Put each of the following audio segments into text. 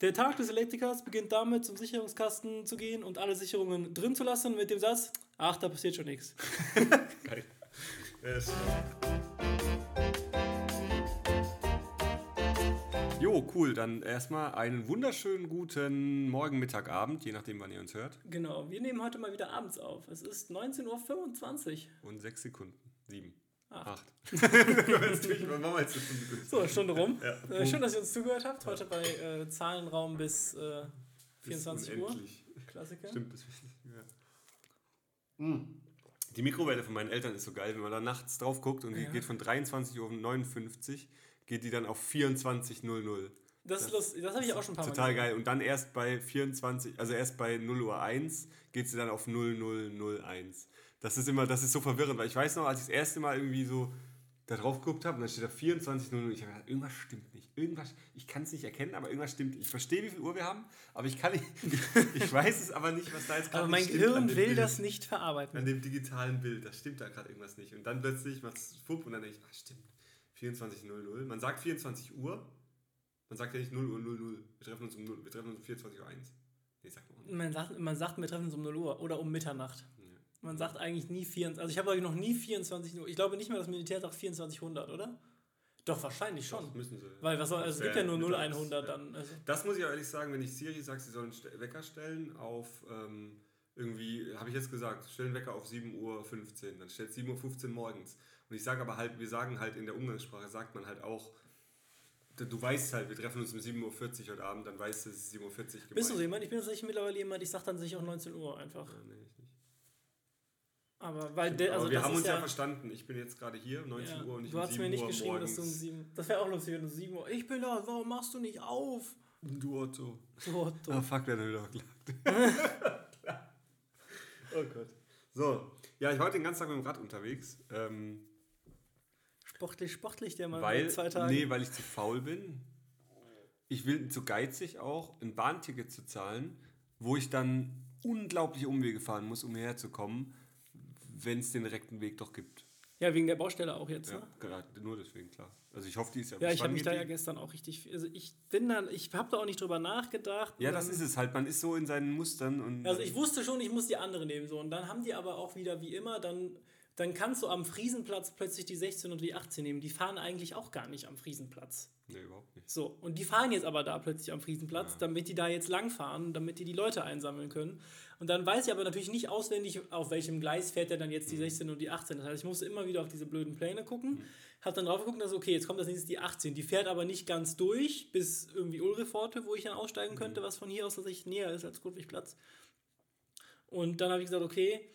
Der Tag des Elektrikers beginnt damit, zum Sicherungskasten zu gehen und alle Sicherungen drin zu lassen mit dem Satz, ach, da passiert schon nichts. Geil. Yes. Jo, cool. Dann erstmal einen wunderschönen guten Morgen, Mittag, Abend, je nachdem, wann ihr uns hört. Genau, wir nehmen heute mal wieder abends auf. Es ist 19.25 Uhr. Und sechs Sekunden. Sieben. Acht. So, Stunde rum. Ja. Äh, schön, dass ihr uns zugehört habt. Heute bei äh, Zahlenraum bis äh, Bis 24 Uhr. unendlich. Klassiker. Stimmt, das ist ja. Mm. Die Mikrowelle von meinen Eltern ist so geil, wenn man da nachts drauf guckt und die Ja. geht von 23.59 Uhr, geht die dann auf 24.00 Das ist lustig. Das habe ich auch schon ein paar Mal Total geil. Und dann erst bei 24, also erst bei 0 Uhr 1 geht sie dann auf 0001. Das ist immer, das ist so verwirrend, weil ich weiß noch, als ich das erste Mal irgendwie so da drauf geguckt habe und dann steht da 24.00, ich habe gedacht, irgendwas stimmt nicht. Irgendwas, ich kann es nicht erkennen, aber irgendwas stimmt. Ich verstehe, wie viel Uhr wir haben, aber ich kann nicht, ich, weiß es aber nicht, was da jetzt gerade Aber mein stimmt an Gehirn dem will Bild. das nicht verarbeiten. An dem digitalen Bild, da stimmt da gerade irgendwas nicht. Und dann plötzlich macht es fupp und dann denke ich, ah, stimmt. 24.00. Man sagt 24 Uhr, man sagt ja nicht 0 Uhr 00. Wir treffen uns um 0, wir treffen uns um 24 Uhr 1. Nee, sagt man. Man sagt, man sagt, wir treffen uns um 0 Uhr oder um Mitternacht. Man sagt eigentlich nie 24. Also ich habe noch nie 24 Uhr. Ich glaube nicht mehr, das Militär sagt 2400, oder? Doch, wahrscheinlich schon. Das müssen sie. Weil was soll, also es gibt ja nur mittags, 0100 ja. dann. Also. Das muss ich auch ehrlich sagen, wenn ich Siri sage, sie sollen Wecker stellen auf ähm, irgendwie, habe ich jetzt gesagt, stellen Wecker auf 7.15 Uhr, dann stellt 7.15 Uhr morgens. Und ich sage aber halt, wir sagen halt in der Umgangssprache, sagt man halt auch, du weißt halt, wir treffen uns um 7.40 Uhr heute Abend, dann weißt du, es ist 7.40 Uhr gemeint. Bist du so jemand? Ich bin tatsächlich mittlerweile jemand, ich sage dann sich auch 19 Uhr einfach. Ja, nee. Aber weil der, also aber wir haben uns ja, ja, verstanden. Ich bin jetzt gerade hier, 19 ja, Uhr und ich Du um hast 7 mir nicht Uhr geschrieben, morgens. dass du um 7. Das wäre auch lustig, wenn du 7 Uhr. Ich bin da, warum machst du nicht auf? Du Otto. Du. Ah, fuck, wer hat wieder geklagt. oh Gott. So, ja, ich war heute den ganzen Tag mit dem Rad unterwegs. Ähm, Sportlich, sportlich, der mal weil, zwei Tage. nee, weil ich zu faul bin. Ich will zu geizig auch, ein Bahnticket zu zahlen, wo ich dann unglaubliche Umwege fahren muss, um hierher zu kommen, wenn es den direkten Weg doch gibt. Ja, wegen der Baustelle auch jetzt. Ja, Ne? gerade nur deswegen, klar. Also ich hoffe, die ist ja Ja, ich habe mich da ja gestern auch richtig. Also ich bin dann, ich habe da auch nicht drüber nachgedacht. Ja, das ist es halt. Man ist so in seinen Mustern und. Also ich wusste schon, ich muss die andere nehmen. So. Und dann haben die aber auch wieder, wie immer, dann, dann kannst du am Friesenplatz plötzlich die 16 und die 18 nehmen. Die fahren eigentlich auch gar nicht am Friesenplatz. nee, überhaupt nicht. So, und die fahren jetzt aber da plötzlich am Friesenplatz, damit die da jetzt langfahren, damit die die Leute einsammeln können. Und dann weiß ich aber natürlich nicht auswendig, auf welchem Gleis fährt der dann jetzt die 16 und die 18. Das heißt, ich musste immer wieder auf diese blöden Pläne gucken, hab dann drauf geguckt, dass okay, jetzt kommt das nächste die 18. Die fährt aber nicht ganz durch bis irgendwie Ulreforte, wo ich dann aussteigen könnte, was von hier aus tatsächlich näher ist als Ludwigplatz. Und dann habe ich gesagt, okay,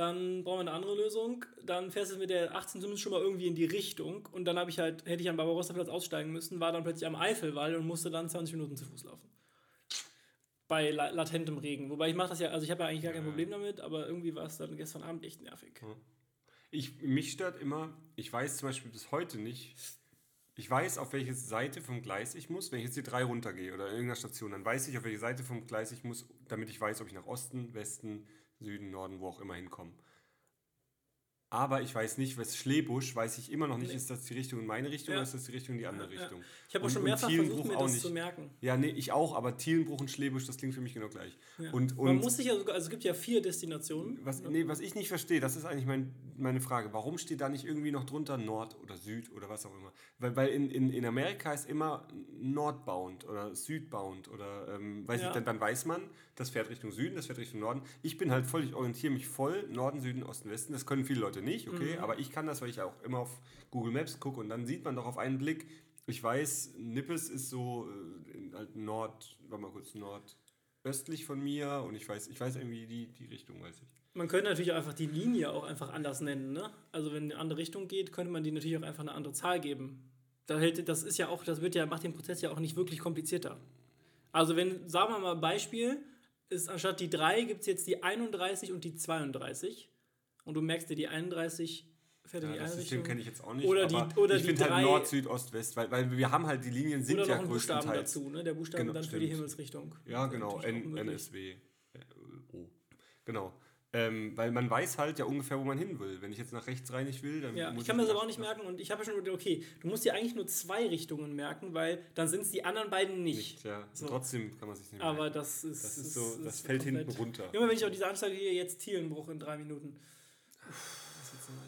dann brauchen wir eine andere Lösung. Dann fährst du mit der 18 zumindest schon mal irgendwie in die Richtung. Und dann habe ich halt, hätte ich am Barbarossa-Platz aussteigen müssen, war dann plötzlich am Eifelwall und musste dann 20 Minuten zu Fuß laufen. Bei la latentem Regen. Wobei ich mache das ja, also ich habe ja eigentlich gar kein Problem damit, aber irgendwie war es dann gestern Abend echt nervig. Ich, mich stört immer, ich weiß zum Beispiel bis heute nicht, ich weiß, auf welche Seite vom Gleis ich muss. Wenn ich jetzt die drei runtergehe oder in irgendeiner Station, dann weiß ich, auf welche Seite vom Gleis ich muss, damit ich weiß, ob ich nach Osten, Westen, Süden, Norden, wo auch immer hinkomme. Aber ich weiß nicht, was Schlebusch, weiß ich immer noch nicht, Nee. ist das die Richtung in meine Richtung Ja. oder ist das die Richtung in die andere Ja. Richtung? Ich habe auch Und- schon und mehrfach versucht, mir das nicht. zu merken. Ja, nee, ich auch, aber Thielenbruch und Schlebusch, das klingt für mich genau gleich. Ja. Und, Man und muss sich ja sogar, also es gibt ja vier Destinationen. was, nee, was ich nicht verstehe, das ist eigentlich mein, meine Frage. Warum steht da nicht irgendwie noch drunter Nord oder Süd oder was auch immer? Weil, weil in, in, in Amerika ist immer Nordbound oder Südbound oder ähm, weiß Ja. ich, dann, dann weiß man, das fährt Richtung Süden, das fährt Richtung Norden. Ich bin halt voll, ich orientiere mich voll Norden, Süden, Osten, Westen. Das können viele Leute nicht, okay, Mhm. aber ich kann das, weil ich auch immer auf Google Maps gucke und dann sieht man doch auf einen Blick, ich weiß, Nippes ist so äh, halt Nord, warte mal kurz, nordöstlich von mir und ich weiß, ich weiß irgendwie die, die Richtung, weiß ich. Man könnte natürlich auch einfach die Linie auch einfach anders nennen. Ne? Also wenn in eine andere Richtung geht, könnte man die natürlich auch einfach eine andere Zahl geben. Das ist ja auch, das wird ja, macht den Prozess ja auch nicht wirklich komplizierter. Also wenn, sagen wir mal Beispiel, ist anstatt die 3 gibt es jetzt die 31 und die 32. Und du merkst dir, die 31 fährt in Ja, die das System kenne ich jetzt auch nicht. Oder die- aber oder ich finde halt Nord, Süd, Ost, West, weil, weil wir haben halt, die Linien sind Oder ja noch Buchstaben größtenteils. dazu, ne? Der Buchstabe Genau, dann für die stimmt. Himmelsrichtung. Ja, Das genau, N. NSW. Äh, O. Genau. Ähm, weil man weiß halt ja ungefähr, wo man hin will. Wenn ich jetzt nach rechts rein nicht will, dann Ja, muss ich kann mir das aber auch nicht merken und ich habe schon gedacht, okay, du musst dir eigentlich nur zwei Richtungen merken, weil dann sind es die anderen beiden nicht. Nicht, ja. So. Trotzdem kann man sich nicht Aber merken. das ist. Das ist so, das fällt komplett- hinten runter. Immer wenn ich auch diese Anzeige hier jetzt Thielenbruch in drei Minuten.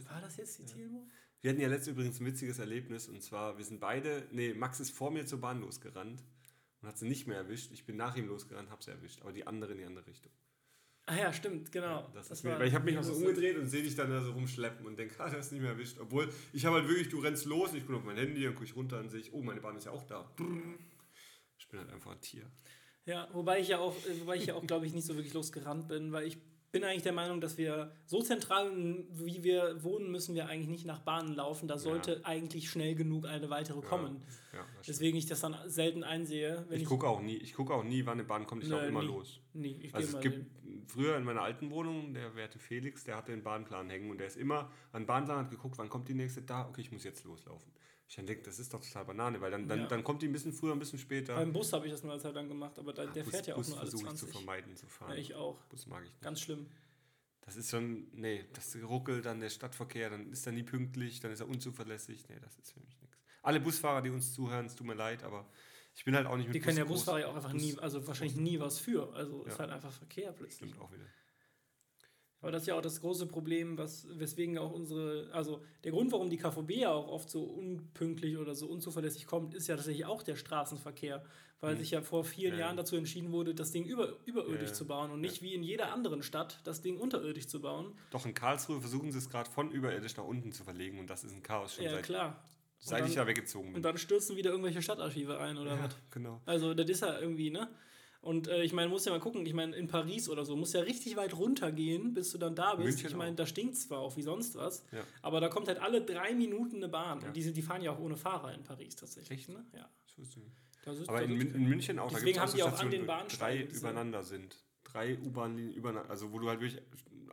War das jetzt die Thielenbruch? Wir hatten ja letztens übrigens ein witziges Erlebnis und zwar, wir sind beide, nee, Max ist vor mir zur Bahn losgerannt und hat sie nicht mehr erwischt. Ich bin nach ihm losgerannt, hab sie erwischt, aber die andere in die andere Richtung. Ah ja, stimmt, genau. Das ist mir, weil ich habe mich noch so umgedreht und sehe dich dann da so rumschleppen und denke, ah, das ist nicht mehr erwischt. Obwohl, ich habe halt wirklich, du rennst los und ich gucke auf mein Handy und gucke runter und sehe ich, oh, meine Bahn ist ja auch da. Ich bin halt einfach ein Tier. Ja, wobei ich ja auch, wobei ich ja auch, glaube ich, nicht so wirklich losgerannt bin, weil ich bin eigentlich der Meinung, dass wir so zentral, wie wir wohnen, müssen wir eigentlich nicht nach Bahnen laufen. Da sollte eigentlich schnell genug eine weitere kommen. Ja. Deswegen ich das dann selten einsehe. Ich ich, gucke auch nie, ich gucke auch nie, wann eine Bahn kommt, ich laufe immer nie. los. Nee, ich Also es gibt hin. früher in meiner alten Wohnung, der werte Felix, der hatte einen Bahnplan hängen und der ist immer an den Bahnplan hat geguckt, wann kommt die nächste da, okay, ich muss jetzt loslaufen. Ich denke, das ist doch total Banane, weil dann, dann, Ja. dann kommt die ein bisschen früher, ein bisschen später. Beim Bus habe ich das eine Zeit lang gemacht, aber da, der Bus- fährt ja auch Bus nur alle versuche ich 20. zu vermeiden zu fahren. Ja, ich auch. Bus mag ich nicht. Ganz schlimm. Das ist schon, nee, das ruckelt dann der Stadtverkehr, dann ist er nie pünktlich, dann ist er unzuverlässig. Nee, das ist für mich nichts. Alle Busfahrer, die uns zuhören, es tut mir leid, aber ich bin halt auch nicht mit Die können ja Busfahrer ja auch einfach Bus- nie, also wahrscheinlich nie was für. Also ist Ja. halt einfach Verkehr plötzlich. Stimmt auch wieder. Aber das ist ja auch das große Problem, was, weswegen auch unsere, also der Grund, warum die KVB ja auch oft so unpünktlich oder so unzuverlässig kommt, ist ja tatsächlich auch der Straßenverkehr, weil sich ja vor vielen Mhm. Ja. Jahren dazu entschieden wurde, das Ding über, überirdisch Ja. zu bauen und nicht wie in jeder anderen Stadt das Ding unterirdisch zu bauen. Doch in Karlsruhe versuchen sie es gerade von überirdisch nach unten zu verlegen und das ist ein Chaos schon Ja, seit, klar. seit und ich dann, ja weggezogen bin. Und dann stürzen wieder irgendwelche Stadtarchive ein oder ja, was. genau. Also das ist ja irgendwie, ne? Und äh, ich meine, muss ja mal gucken, ich meine, in Paris oder so, muss ja richtig weit runtergehen, bis du dann da bist. München ich meine, auch. da stinkt zwar auch wie sonst was, Ja. aber da kommt halt alle drei Minuten eine Bahn. Ja. Und die, sind, die fahren ja auch ohne Fahrer in Paris tatsächlich. Echt? Ne? Ja. Ist, Aber in, in München auch, Deswegen da haben gibt die es auch an den drei Bahnsteigen diese- übereinander sind. Drei U-Bahn-Linien übereinander, also wo du halt wirklich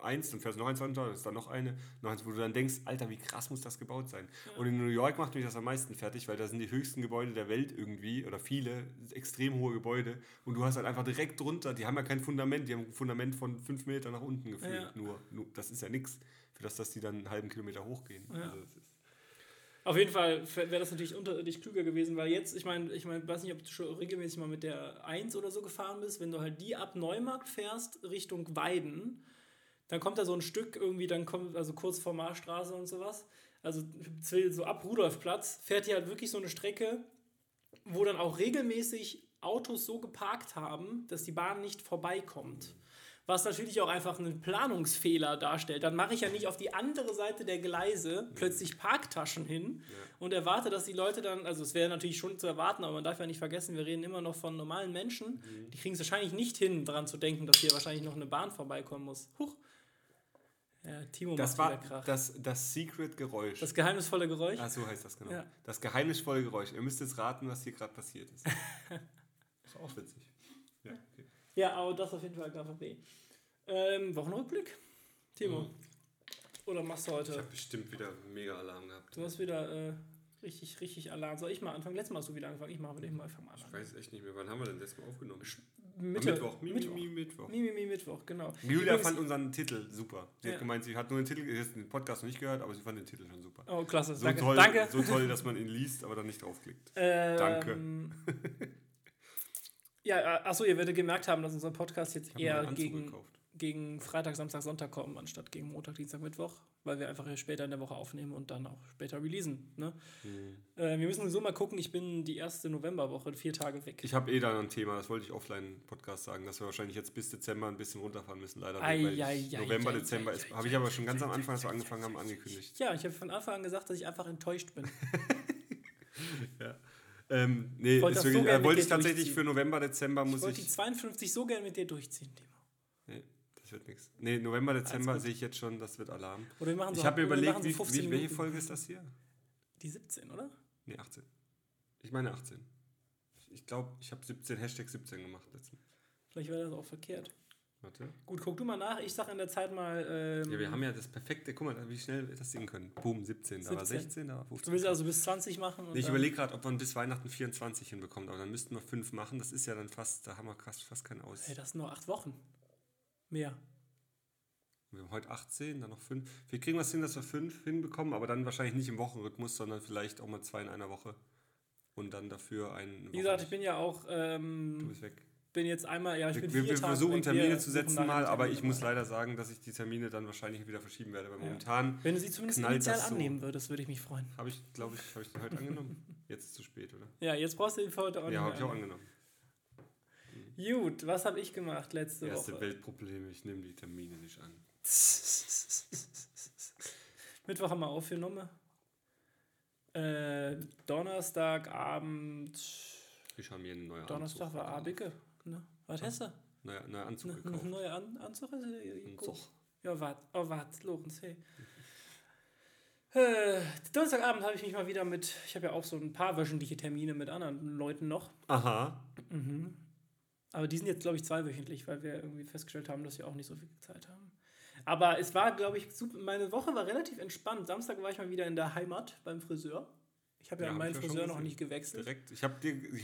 eins, dann fährst du noch eins runter, dann ist da noch eine, noch eins, wo du dann denkst, Alter, wie krass muss das gebaut sein. Und in New York macht mich das am meisten fertig, weil da sind die höchsten Gebäude der Welt irgendwie, oder viele, extrem hohe Gebäude. Und du hast halt einfach direkt drunter, die haben ja kein Fundament, die haben ein Fundament von fünf Meter nach unten gefühlt. Ja. Nur, nur, das ist ja nichts, für das, dass die dann einen halben Kilometer hochgehen. Ja. Also Auf jeden Fall wäre das natürlich unterirdisch klüger gewesen, weil jetzt, ich meine, ich mein, weiß nicht, ob du schon regelmäßig mal mit der 1 oder so gefahren bist, wenn du halt die ab Neumarkt fährst Richtung Weiden, dann kommt da so ein Stück irgendwie, dann kommt, also kurz vor Marstraße und sowas, also so ab Rudolfplatz, fährt hier halt wirklich so eine Strecke, wo dann auch regelmäßig Autos so geparkt haben, dass die Bahn nicht vorbeikommt. Was natürlich auch einfach einen Planungsfehler darstellt. Dann mache ich ja nicht auf die andere Seite der Gleise plötzlich Parktaschen hin und erwarte, dass die Leute dann, also es wäre natürlich schon zu erwarten, aber man darf ja nicht vergessen, wir reden immer noch von normalen Menschen. Die kriegen es wahrscheinlich nicht hin, daran zu denken, dass hier wahrscheinlich noch eine Bahn vorbeikommen muss. Huch. Ja, Timo das macht war wieder Krach. das, das Secret-Geräusch. Das geheimnisvolle Geräusch. Ah, so heißt das genau. Ja. Das geheimnisvolle Geräusch. Ihr müsst jetzt raten, was hier gerade passiert ist. ist auch witzig. Ja, okay. Ja, aber das auf jeden Fall KVB. Ähm, Wochenrückblick? Timo. Mhm. Oder machst du Ich heute? habe bestimmt wieder mega Alarm gehabt. Du hast wieder äh, richtig, richtig Alarm. Soll ich mal anfangen? Letztes Mal hast du wieder angefangen. Ich mache mit dem mal mal Ich weiß echt nicht mehr, wann haben wir denn das mal aufgenommen? Mitte, Mittwoch. Mi, Mittwoch. Mi, Mi, Mittwoch. Mi, mi, mi, Mittwoch, genau. Julia Übrigens- fand unseren Titel super. Sie Ja. hat gemeint, sie hat nur den Titel, sie hat den Podcast noch nicht gehört, aber sie fand den Titel schon super. Oh, klasse. So danke. toll, danke. so toll, dass man ihn liest, aber dann nicht draufklickt. Ähm, Danke. ja, äh, achso, ihr werdet gemerkt haben, dass unser Podcast jetzt eher gegen, gekauft. Gegen Freitag, Samstag, Sonntag kommen, anstatt gegen Montag, Dienstag, Mittwoch, weil wir einfach später in der Woche aufnehmen und dann auch später releasen. Ne? Mhm. Äh, wir müssen so mal gucken, ich bin die erste Novemberwoche vier Tage weg. Ich habe eh da noch ein Thema, das wollte ich offline-Podcast sagen, dass wir wahrscheinlich jetzt bis Dezember ein bisschen runterfahren müssen, leider. Ei, weil ei, ei, November, Dezember ist, habe ich aber schon ganz am Anfang, als wir angefangen haben, angekündigt. Ja, ich habe von Anfang an gesagt, dass ich einfach enttäuscht bin. Ähm, nee, wollte das so gerne äh, wollte ich tatsächlich für November, Dezember Ich muss wollte die ich. 52 so gern mit dir durchziehen, Timo. Das wird nichts. Nee, November, Dezember sehe ich jetzt schon, das wird Alarm. Oder wir machen so, Ich habe mir überlegt, so wie, 15 wie, welche. Folge ist das hier? Die 17, oder? Nee, 18. Ich meine 18. Ich glaube, ich habe 17, Hashtag 17 gemacht letztens. Vielleicht wäre das auch verkehrt. Warte. Gut, guck du mal nach. Ich sag in der Zeit mal. Ähm, Ja, wir haben ja das perfekte, guck mal, wie schnell wir das singen können. Boom, 17, da war 17. 16, da war 15. du willst also bis 20 machen? Nee, ich überlege gerade, ob man bis Weihnachten 24 hinbekommt, aber dann müssten wir fünf machen. Das ist ja dann fast, da haben wir fast, fast keinen Aus. Hey, das sind nur acht Wochen. Mehr. Wir haben heute 18, dann noch 5. Wir kriegen was hin, dass wir 5 hinbekommen, aber dann wahrscheinlich nicht im Wochenrhythmus, sondern vielleicht auch mal zwei in einer Woche. Und dann dafür einen. Wie gesagt, ich bin ja auch. Ähm, Du bist weg. bin jetzt einmal, ja, ich Wir, bin wir, wir versuchen weg. Termine Wir zu setzen mal, aber ich muss leider sagen, dass ich die Termine dann wahrscheinlich wieder verschieben werde, weil momentan Wenn du sie zumindest initial so. annehmen würdest, würde ich mich freuen. habe ich, glaube ich, habe ich den heute angenommen. Jetzt ist es zu spät, oder? Ja, jetzt brauchst du den für heute auch Ja, habe ich auch angenommen. Gut, was habe ich gemacht letzte Erste Woche? Weltprobleme, ich nehme die Termine nicht an. Mittwoch haben wir aufgenommen. Äh, Donnerstagabend. Ich habe mir einen neuen Donnerstag Anzug war gekauft. Abige. Ne? Was hast du? Neuer, neuer Anzug Ne, gekauft. neue An Anzug? Also, Anzug. Ja, wart, oh, wart, Lorenz, hey. Äh, Donnerstagabend habe ich mich mal wieder mit, ich habe ja auch so ein paar wöchentliche Termine mit anderen Leuten noch. Aha. Mhm. Aber die sind jetzt, glaube ich, zweiwöchentlich, weil wir irgendwie festgestellt haben, dass wir auch nicht so viel Zeit haben. Aber es war, glaube ich, super. Meine Woche war relativ entspannt. Samstag war ich mal wieder in der Heimat beim Friseur. Ich habe ja, Ja, hab meinen schon Friseur noch nicht gewechselt. Direkt. Ich habe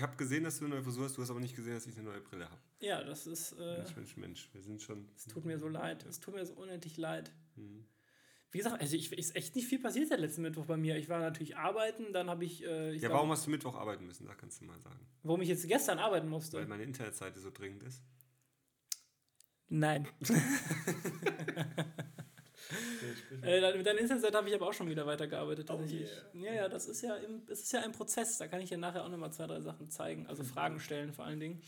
hab gesehen, dass du eine neue Frisur hast, du hast aber nicht gesehen, dass ich eine neue Brille habe. Ja, das ist. Äh, Mensch, Mensch, Mensch. Wir sind schon. es tut mir so leid. Es tut mir so unendlich leid. Mhm. Wie gesagt, also ich, ist echt nicht viel passiert seit letzten Mittwoch bei mir. Ich war natürlich arbeiten, dann habe ich. Äh, ich Ja, glaub, warum hast du Mittwoch arbeiten müssen? Da kannst du mal sagen. warum ich jetzt gestern arbeiten musste? Weil meine Internetseite so dringend ist. Nein. Äh, mit deiner Internetseite habe ich aber auch schon wieder weitergearbeitet. tatsächlich. Ja, ja, das ist ja, im, es ist ja ein Prozess. Da kann ich dir nachher auch nochmal zwei, drei Sachen zeigen. Also Fragen stellen vor allen Dingen.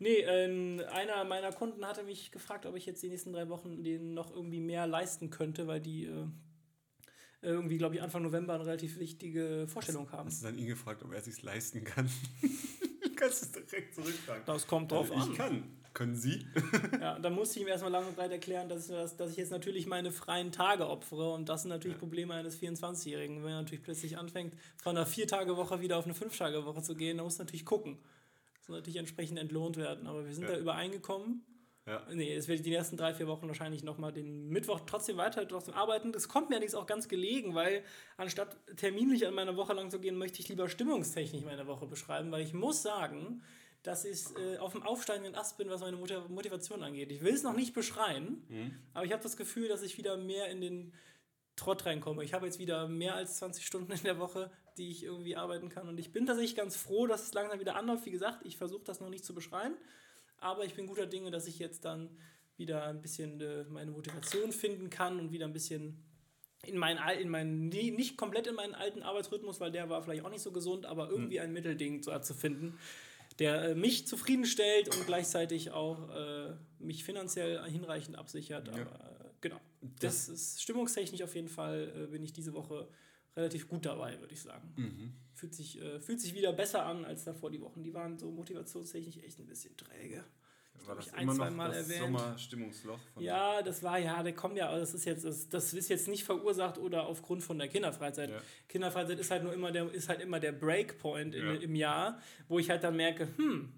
Nee, ähm, einer meiner Kunden hatte mich gefragt, ob ich jetzt die nächsten drei Wochen denen noch irgendwie mehr leisten könnte, weil die äh, irgendwie, glaube ich, Anfang November eine relativ wichtige Vorstellung haben. Hast du dann ihn gefragt, ob er sich leisten kann? kannst du direkt zurückfragen. Das kommt drauf Also an. ich kann. Können Sie? Ja, da musste ich ihm erstmal lang und breit erklären, dass ich, dass, dass ich jetzt natürlich meine freien Tage opfere und das sind natürlich Probleme eines 24-Jährigen. Wenn er natürlich plötzlich anfängt, von einer Vier-Tage-Woche wieder auf eine Fünf-Tage-Woche zu gehen, dann muss natürlich gucken. Natürlich entsprechend entlohnt werden. Aber wir sind Ja. da übereingekommen. Ja. Nee, es werde ich die nächsten drei, vier Wochen wahrscheinlich nochmal den Mittwoch trotzdem weiter trotzdem arbeiten. Das kommt mir allerdings auch ganz gelegen, weil anstatt terminlich an meiner Woche lang zu gehen, möchte ich lieber stimmungstechnisch meine Woche beschreiben, weil ich muss sagen, dass ich äh, auf dem aufsteigenden Ast bin, was meine Motiv- Motivation angeht. Ich will es noch nicht beschreien, aber ich habe das Gefühl, dass ich wieder mehr in den Trott reinkomme. Ich habe jetzt wieder mehr als 20 Stunden in der Woche, die ich irgendwie arbeiten kann. Und ich bin tatsächlich ganz froh, dass es langsam wieder anläuft. Wie gesagt, ich versuche das noch nicht zu beschreien. Aber ich bin guter Dinge, dass ich jetzt dann wieder ein bisschen äh, meine Motivation finden kann und wieder ein bisschen in meinen, in meinen nicht komplett in meinen alten Arbeitsrhythmus, weil der war vielleicht auch nicht so gesund, aber irgendwie ein Mittelding zu, zu finden, der äh, mich zufriedenstellt und gleichzeitig auch äh, mich finanziell hinreichend absichert. Aber äh, genau, das ist stimmungstechnisch auf jeden Fall, äh, bin ich diese Woche relativ gut dabei, würde ich sagen. Mhm. Fühlt sich, äh, fühlt sich wieder besser an als davor die Wochen. Die waren so motivationstechnisch echt ein bisschen träge. War hab das ich ein, immer zwei noch Mal das erwähnt. Sommerstimmungsloch? Von Ja, das war ja, der kommt ja, aber das ist jetzt, das, das ist jetzt nicht verursacht oder aufgrund von der Kinderfreizeit. Ja. Kinderfreizeit ist halt nur immer der, ist halt immer der Breakpoint in, Ja. im Jahr, wo ich halt dann merke, hm,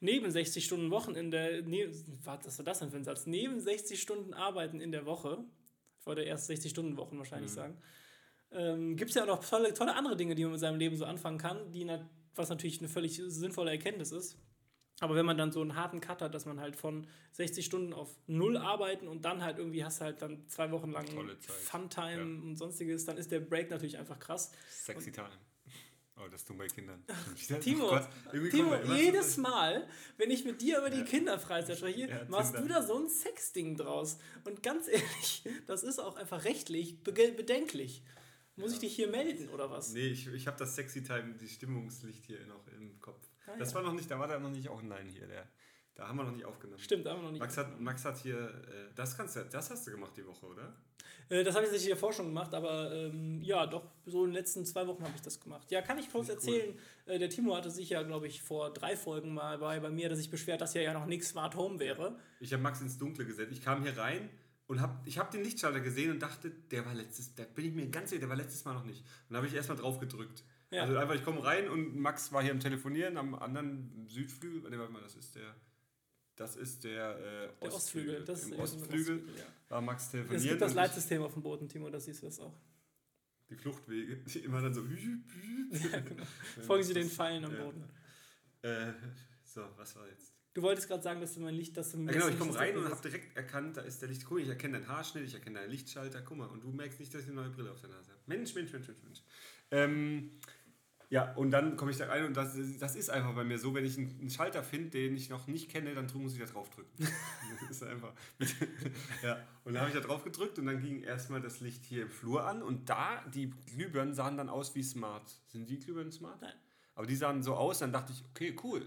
neben 60 Stunden Wochenende, ne, was war das denn für ein Satz? Neben 60 Stunden Arbeiten in der Woche, ich wollte erst 60 Stunden Wochen wahrscheinlich sagen, ähm, gibt es ja auch noch tolle, tolle andere Dinge, die man mit seinem Leben so anfangen kann, die nat was natürlich eine völlig sinnvolle Erkenntnis ist. Aber wenn man dann so einen harten Cut hat, dass man halt von 60 Stunden auf null arbeiten und dann halt irgendwie hast du halt dann zwei Wochen lang. Funtime Ja. und sonstiges, dann ist der Break natürlich einfach krass. Sexy Time. Oh, das tun bei Kindern. Timo, Oh Timo jedes Mal, wenn ich mit dir über die Kinderfreizeit spreche, Ja, machst Tinder. du da so ein Sexding draus. Und ganz ehrlich, das ist auch einfach rechtlich bedenklich. Muss ich dich hier melden oder was? Nee, ich, ich habe das Sexy Time, die Stimmungslicht hier noch im Kopf. Ah, das ja. war noch nicht, da war da noch nicht auch Nein hier. Der, da haben wir noch nicht aufgenommen. Stimmt, da haben wir noch nicht. Max hat, Max hat hier, äh, das kannst du, das hast du gemacht die Woche, oder? Äh, Das habe ich tatsächlich davor schon gemacht, aber ähm, ja, doch, so in den letzten zwei Wochen habe ich das gemacht. Ja, kann ich kurz ich erzählen. Äh, der Timo hatte sich ja, glaube ich, vor drei Folgen mal bei, bei mir, dass sich beschwert, dass hier ja noch nichts Smart Home wäre. Ich habe Max ins Dunkle gesetzt. Ich kam hier rein und hab, ich habe den Lichtschalter gesehen und dachte, der war letztes, da bin ich mir ganz sicher, der war letztes Mal noch nicht. Und dann habe ich erstmal drauf gedrückt. Ja. Also einfach, ich komme rein und Max war hier am Telefonieren am anderen Südflügel. Nee, warte mal, das ist der, das ist der, äh, Der Ostflügel. Das Im ist Ostflügel ja. war Max Es telefonieren. gibt das Leitsystem auf dem Boden, Timo, das siehst du das auch. die Fluchtwege, die immer dann so. Ja, genau. Folgen Sie den Pfeilen am Ja. Boden. Äh, so, was war jetzt? Du wolltest gerade sagen, dass du mein Licht, dass du Ja, genau, ich komme rein und habe direkt erkannt, da ist der Licht. Guck, ich erkenne deinen Haarschnitt, ich erkenne deinen Lichtschalter. Guck mal, und du merkst nicht, dass ich eine neue Brille auf der Nase habe. Mensch, Mensch, Mensch, Mensch, Mensch. Ähm, ja, und dann komme ich da rein und das, das ist einfach bei mir so, wenn ich einen, einen Schalter finde, den ich noch nicht kenne, dann muss ich da drauf drücken. das ist einfach. ja, und dann habe ich da drauf gedrückt und dann ging erstmal das Licht hier im Flur an und da, die Glühbirnen sahen dann aus wie smart. Sind die Glühbirnen smart? Nein. Aber die sahen so aus, dann dachte ich, okay, cool.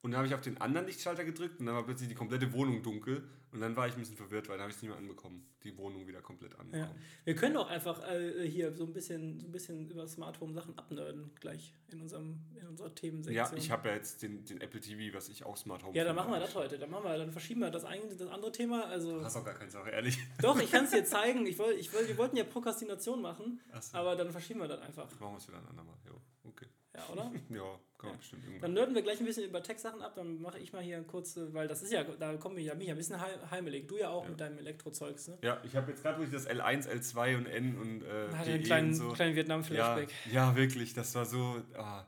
Und dann habe ich auf den anderen Lichtschalter gedrückt und dann war plötzlich die komplette Wohnung dunkel. Und dann war ich ein bisschen verwirrt, weil dann habe ich es nicht mehr anbekommen. Die Wohnung wieder komplett Ja. anbekommen. Wir können auch einfach äh, hier so ein bisschen, so ein bisschen über Smart Home Sachen abnörden gleich in, unserem, in unserer Themensektion. Ja, ich habe ja jetzt den, den Apple TV, was ich auch Smart Home Ja, dann machen wir das heute. Dann machen wir, dann verschieben wir das eine, das andere Thema. Also Hast auch gar keine Sache, ehrlich. doch, ich kann es dir zeigen. Ich wollt, ich wollt, wir wollten ja Prokrastination machen, Ach so. aber dann verschieben wir das einfach. Machen wir es wieder ein andermal. Ja, okay. Ja, oder? Ja, kann man bestimmt Dann irgendwann. nörden wir gleich ein bisschen über Tech-Sachen ab. Dann mache ich mal hier kurze, weil das ist ja, da kommen wir ja mich ein bisschen heim- heimelig. Du ja auch mit deinem Elektrozeugs, ne? Ja, ich habe jetzt gerade, ich das L1, L2 und N und äh, Hat DE einen kleinen, so. kleinen Ja, Vietnam-Flashback. ja, wirklich, das war so. ah,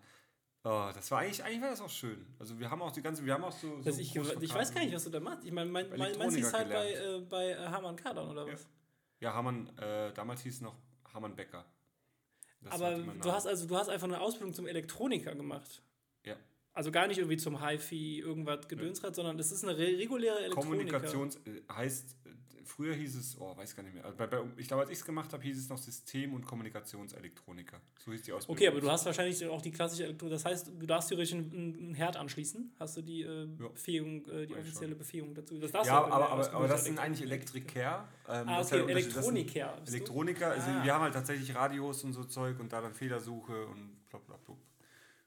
ah, das war eigentlich, eigentlich war das auch schön. Also wir haben auch die ganze, wir haben auch so. so ich, ich weiß gar nicht, was du da machst. Ich meine, mein, mein, meinst du es halt bei, äh, bei äh, Hamann Kadern oder was? Ja, Hamann, äh, damals hieß es noch Hamann Becker. Das Aber du hast also du hast einfach eine Ausbildung zum Elektroniker gemacht. Ja. Also gar nicht irgendwie zum HiFi irgendwas Gedönsrad, sondern das ist eine re reguläre Elektroniker. Kommunikations äh, heißt, äh, früher hieß es, oh, weiß gar nicht mehr. Also bei, bei, ich glaube, als ich es gemacht habe, hieß es noch System- und Kommunikationselektroniker. So hieß die Ausbildung. Okay, aber du hast wahrscheinlich auch die klassische Elektronik. Das heißt, du darfst theoretisch einen, Herd anschließen. Hast du die äh, Ja. Befähigung, äh, die offizielle Befähigung dazu? Das darfst Ja, du aber, aber, aber das sind eigentlich Elektriker. Ähm, Ah, okay, halt Elektroniker. Elektroniker, also Ah. wir haben halt tatsächlich Radios und so Zeug und da dann Fehlersuche und bla bla bla.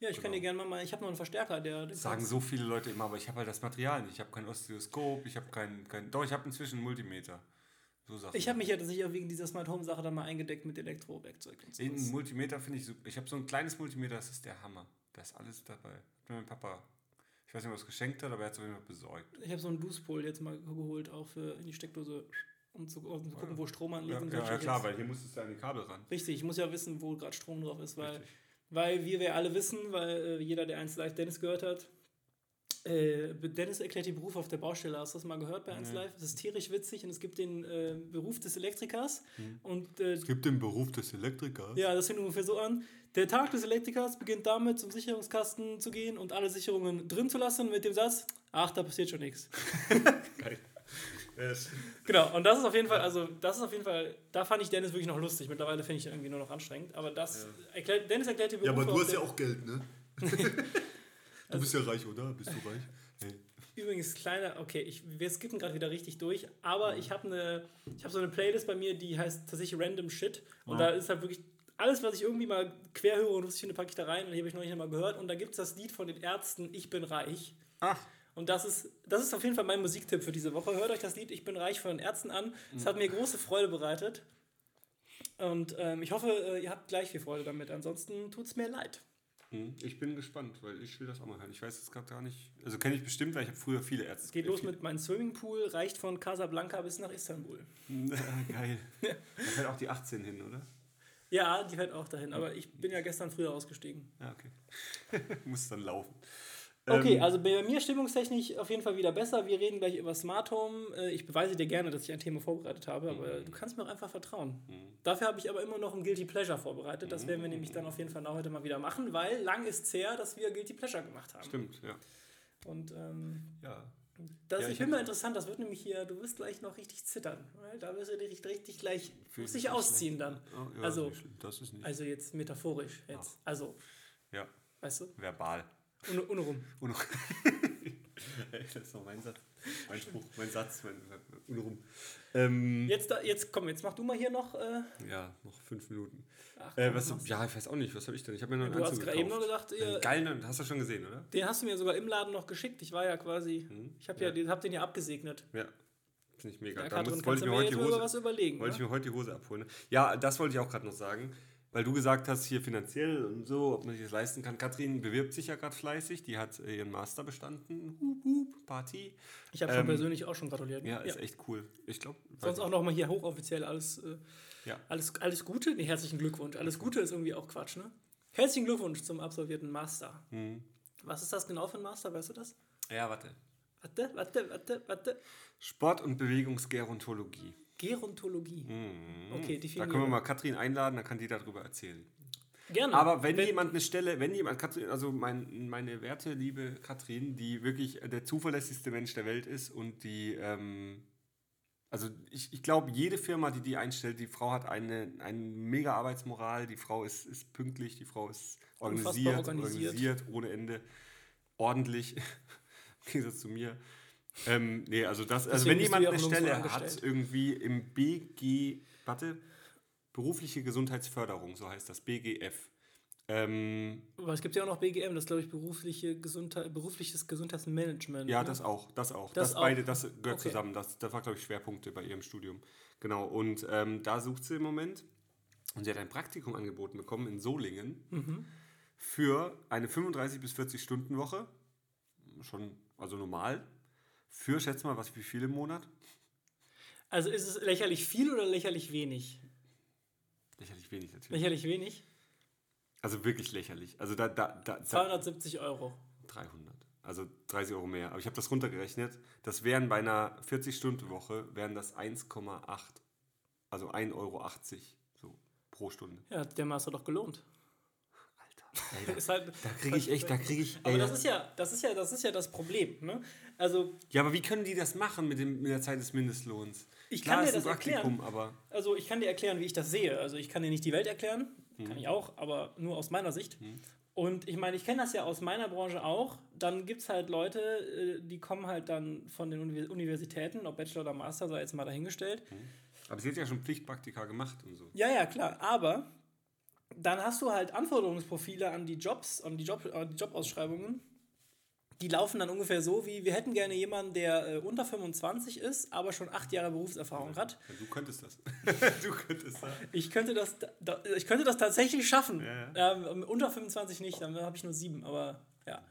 Ja, ich kann Genau. dir gerne mal, ich habe noch einen Verstärker, der. Das sagen so viele Leute immer, aber ich habe halt das Material nicht. Ich habe kein Oszilloskop, ich habe kein, kein. Doch, ich habe inzwischen einen Multimeter. So Sachen. Ich habe mich ja tatsächlich wegen dieser Smart Home Sache dann mal eingedeckt mit Elektrowerkzeug und Den sowas. Multimeter finde ich super. Ich habe so ein kleines Multimeter, das ist der Hammer. Da ist alles dabei. Hat mir mein Papa, ich weiß nicht, ob er es geschenkt hat, aber er hat es auf jeden Fall besorgt. Ich habe so einen Boostpol jetzt mal geholt, auch für in die Steckdose, um zu, um zu gucken, wo Strom anliegt Ja, ja, ja klar, Shits. weil hier musstest du an die Kabel ran. Richtig, ich muss ja wissen, wo gerade Strom drauf ist, weil, Richtig. Weil wie wir alle wissen, weil äh, jeder, der 1 Live Dennis gehört hat, äh, Dennis erklärt den Beruf auf der Baustelle. Hast du das mal gehört bei 1 Nee. Live? Es ist tierisch witzig und es gibt den äh, Beruf des Elektrikers Hm. und äh, Es gibt den Beruf des Elektrikers. ja, das fängt ungefähr so an. Der Tag des Elektrikers beginnt damit, zum Sicherungskasten zu gehen und alle Sicherungen drin zu lassen mit dem Satz, ach, da passiert schon nichts. Geil. Ja, Genau, und das ist auf jeden Fall, also das ist auf jeden Fall, da fand ich Dennis wirklich noch lustig. Mittlerweile finde ich ihn irgendwie nur noch anstrengend. Aber das, erklärt, Dennis erklärt die Berufe. auf der- auch Geld, ne? du bist ja reich, oder? Bist du reich? Nee. Übrigens, kleiner, okay, ich, wir skippen gerade wieder richtig durch, aber ich habe eine, ich habe so eine Playlist bei mir, die heißt tatsächlich Random Shit. Und da ist halt wirklich alles, was ich irgendwie mal quer höre und lustig finde, packe ich da rein. Und die habe ich noch nicht einmal gehört. Und da gibt es das Lied von den Ärzten, Ich bin reich. Ach, Und das ist, das ist auf jeden Fall mein Musiktipp für diese Woche. Hört euch das Lied Ich bin reich von den Ärzten an. Es hat mir große Freude bereitet. Und ähm, ich hoffe, äh, ihr habt gleich viel Freude damit. Ansonsten tut es mir leid. hm, ich bin gespannt, weil ich will das auch mal hören. Ich weiß es gerade gar nicht. Also kenne ich bestimmt, weil ich habe früher viele Ärzte. Es geht los mit meinem Swimmingpool, reicht von Casablanca bis nach Istanbul. Geil. Da fällt auch die 18 hin, oder? Ja, die fährt auch dahin. Aber ich bin ja gestern früher ausgestiegen. Ja, okay. Muss dann laufen. Okay, Ähm, also bei mir stimmungstechnisch auf jeden Fall wieder besser. Wir reden gleich über Smart Home. Äh, Ich beweise dir gerne, dass ich ein Thema vorbereitet habe, aber Mhm. du kannst mir auch einfach vertrauen. Dafür habe ich aber immer noch ein Guilty Pleasure vorbereitet. Das werden wir nämlich dann auf jeden Fall heute mal wieder machen, weil lang ist es her, dass wir Guilty Pleasure gemacht haben. Stimmt, ja. Und ähm, Ja. das Ja, ich hab- mal interessant, das wird nämlich hier, du wirst gleich noch richtig zittern. Weil da wirst du dich richtig gleich, musst ich dich ausziehen dann. Oh, ja Also- das ist nicht. Also jetzt metaphorisch jetzt. Also, ja, weißt du, verbal. Ohne, ohne rum. Uno. Ey, das ist noch mein Satz. Mein Spruch, mein Satz, mein Uno rum. Ähm, Jetzt, da, jetzt komm, jetzt mach du mal hier noch. Äh, ja, noch fünf Minuten. ach, Äh, komm, was, mach's. ja, ich weiß auch nicht, was habe ich denn? Ich habe mir noch einen Du hast Anzug gerade eben gekauft. gesagt, ihr, Geil, hast du schon gesehen, oder? den hast du mir sogar im Laden noch geschickt. Ich war ja quasi, Hm? ich habe ja, den, hab den ja abgesegnet. Ja, finde ich mega. Ja, da muss, kannst wollte du ich mir heute jetzt die mal über Hose, was überlegen? wollte ich ne? mir heute die Hose abholen. ne? Ja, das wollte ich auch gerade noch sagen. Weil du gesagt hast, hier finanziell und so, ob man sich das leisten kann. Katrin bewirbt sich ja gerade fleißig. Die hat äh, ihren Master bestanden. Hup, hup, Party. Ich habe schon Ähm, persönlich auch schon gratuliert. Ja, ist echt cool. Ich glaube. Sonst auch nochmal hier hochoffiziell alles, äh, Ja. alles, alles Gute. Nee, herzlichen Glückwunsch. Alles Gute ist irgendwie auch Quatsch, ne? Herzlichen Glückwunsch zum absolvierten Master. Mhm. Was ist das genau für ein Master, weißt du das? Ja, warte. Warte, warte, warte, warte. Sport- und Bewegungsgerontologie. Gerontologie. Mhm. Okay, Da definiere. können wir mal Katrin einladen, dann kann die darüber erzählen. Gerne. Aber wenn, jemand eine Stelle, wenn jemand, Katrin, also mein, meine werte, liebe Katrin, die wirklich der zuverlässigste Mensch der Welt ist und die, ähm, also ich, ich glaube, jede Firma, die die einstellt, die Frau hat eine, eine mega Arbeitsmoral, die Frau ist, ist pünktlich, die Frau ist organisiert, organisiert. organisiert, ohne Ende, ordentlich, im Gegensatz zu mir. Ähm, nee, also das, also Deswegen wenn jemand eine Stelle hat, irgendwie im BG, warte, berufliche Gesundheitsförderung, so heißt das, BGF. Ähm, Aber es gibt ja auch noch BGM, das ist, glaube ich, berufliche Gesundheit, berufliches Gesundheitsmanagement. ja, ne? das auch, das auch. Das Das, auch. beide, das gehört Okay. zusammen. Das, das war, glaube ich, Schwerpunkte bei ihrem Studium. Genau, und ähm, da sucht sie im Moment. Und sie hat ein Praktikum angeboten bekommen in Solingen Mhm. für eine 35 bis 40 Stunden Woche. Schon, also normal. Für, schätz mal, was, wie viel im Monat? Also ist es lächerlich viel oder lächerlich wenig? Lächerlich wenig natürlich. Lächerlich wenig? Also wirklich lächerlich. Also da, da, da, da 270 Euro. 300. Also 30 Euro mehr. Aber ich habe das runtergerechnet. Das wären bei einer 40-Stunden-Woche, wären das 1,8. Also 1,80 Euro so pro Stunde. Ja, der Master doch gelohnt. Ey, da halt, da kriege ich echt, da kriege ich. aber ey, das ist ja, das ist ja, das ist ja das Problem. Ne? Also, ja, aber wie können die das machen mit, dem, mit der Zeit des Mindestlohns? Ich Klar, kann dir das erklären. Praktikum, aber. also ich kann dir erklären, wie ich das sehe. Also ich kann dir nicht die Welt erklären, Mhm. kann ich auch, aber nur aus meiner Sicht. Und ich meine, ich kenne das ja aus meiner Branche auch. Dann gibt es halt Leute, äh, die kommen halt dann von den Uni- Universitäten, ob Bachelor oder Master, sei jetzt mal dahingestellt. Aber sie hat ja schon Pflichtpraktika gemacht und so. Ja, ja, klar. Aber dann hast du halt Anforderungsprofile an die Jobs, an die, Job, an die Jobausschreibungen. Die laufen dann ungefähr so wie, wir hätten gerne jemanden, der äh, unter 25 ist, aber schon acht Jahre Berufserfahrung hat. Ja, du könntest das. du könntest das. Ich könnte das, da, ich könnte das tatsächlich schaffen. Ja, Ähm, unter 25 nicht, dann habe ich nur sieben, aber ja.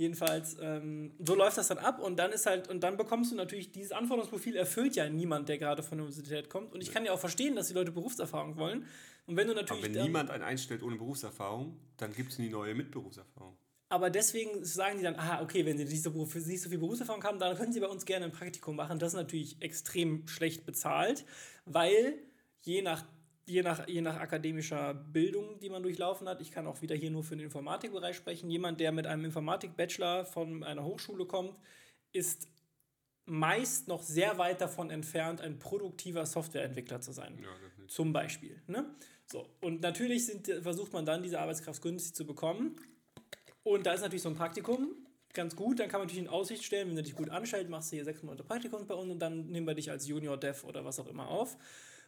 Jedenfalls, ähm, so läuft das dann ab und dann ist halt, und dann bekommst du natürlich, dieses Anforderungsprofil erfüllt ja niemand, der gerade von der Universität kommt. Und ich kann ja auch verstehen, dass die Leute Berufserfahrung wollen. Und wenn du Aber natürlich. wenn dann, niemand einen einstellt ohne Berufserfahrung, dann gibt es nie neue mit Berufserfahrung. aber deswegen sagen die dann, ah, okay, wenn sie nicht so, nicht so viel Berufserfahrung haben, dann können sie bei uns gerne ein Praktikum machen. Das ist natürlich extrem schlecht bezahlt, weil je nach, je nach, je nach akademischer Bildung, die man durchlaufen hat, ich kann auch wieder hier nur für den Informatikbereich sprechen, jemand, der mit einem Informatik-Bachelor von einer Hochschule kommt, ist meist noch sehr weit davon entfernt, ein produktiver Softwareentwickler zu sein. Ja. Zum Beispiel. Ne? So, und natürlich sind, versucht man dann, diese Arbeitskraft günstig zu bekommen. Und da ist natürlich so ein Praktikum ganz gut. Dann kann man natürlich in Aussicht stellen, wenn du dich gut anstellst, machst du hier sechs Monate Praktikum bei uns und dann nehmen wir dich als Junior Dev oder was auch immer auf.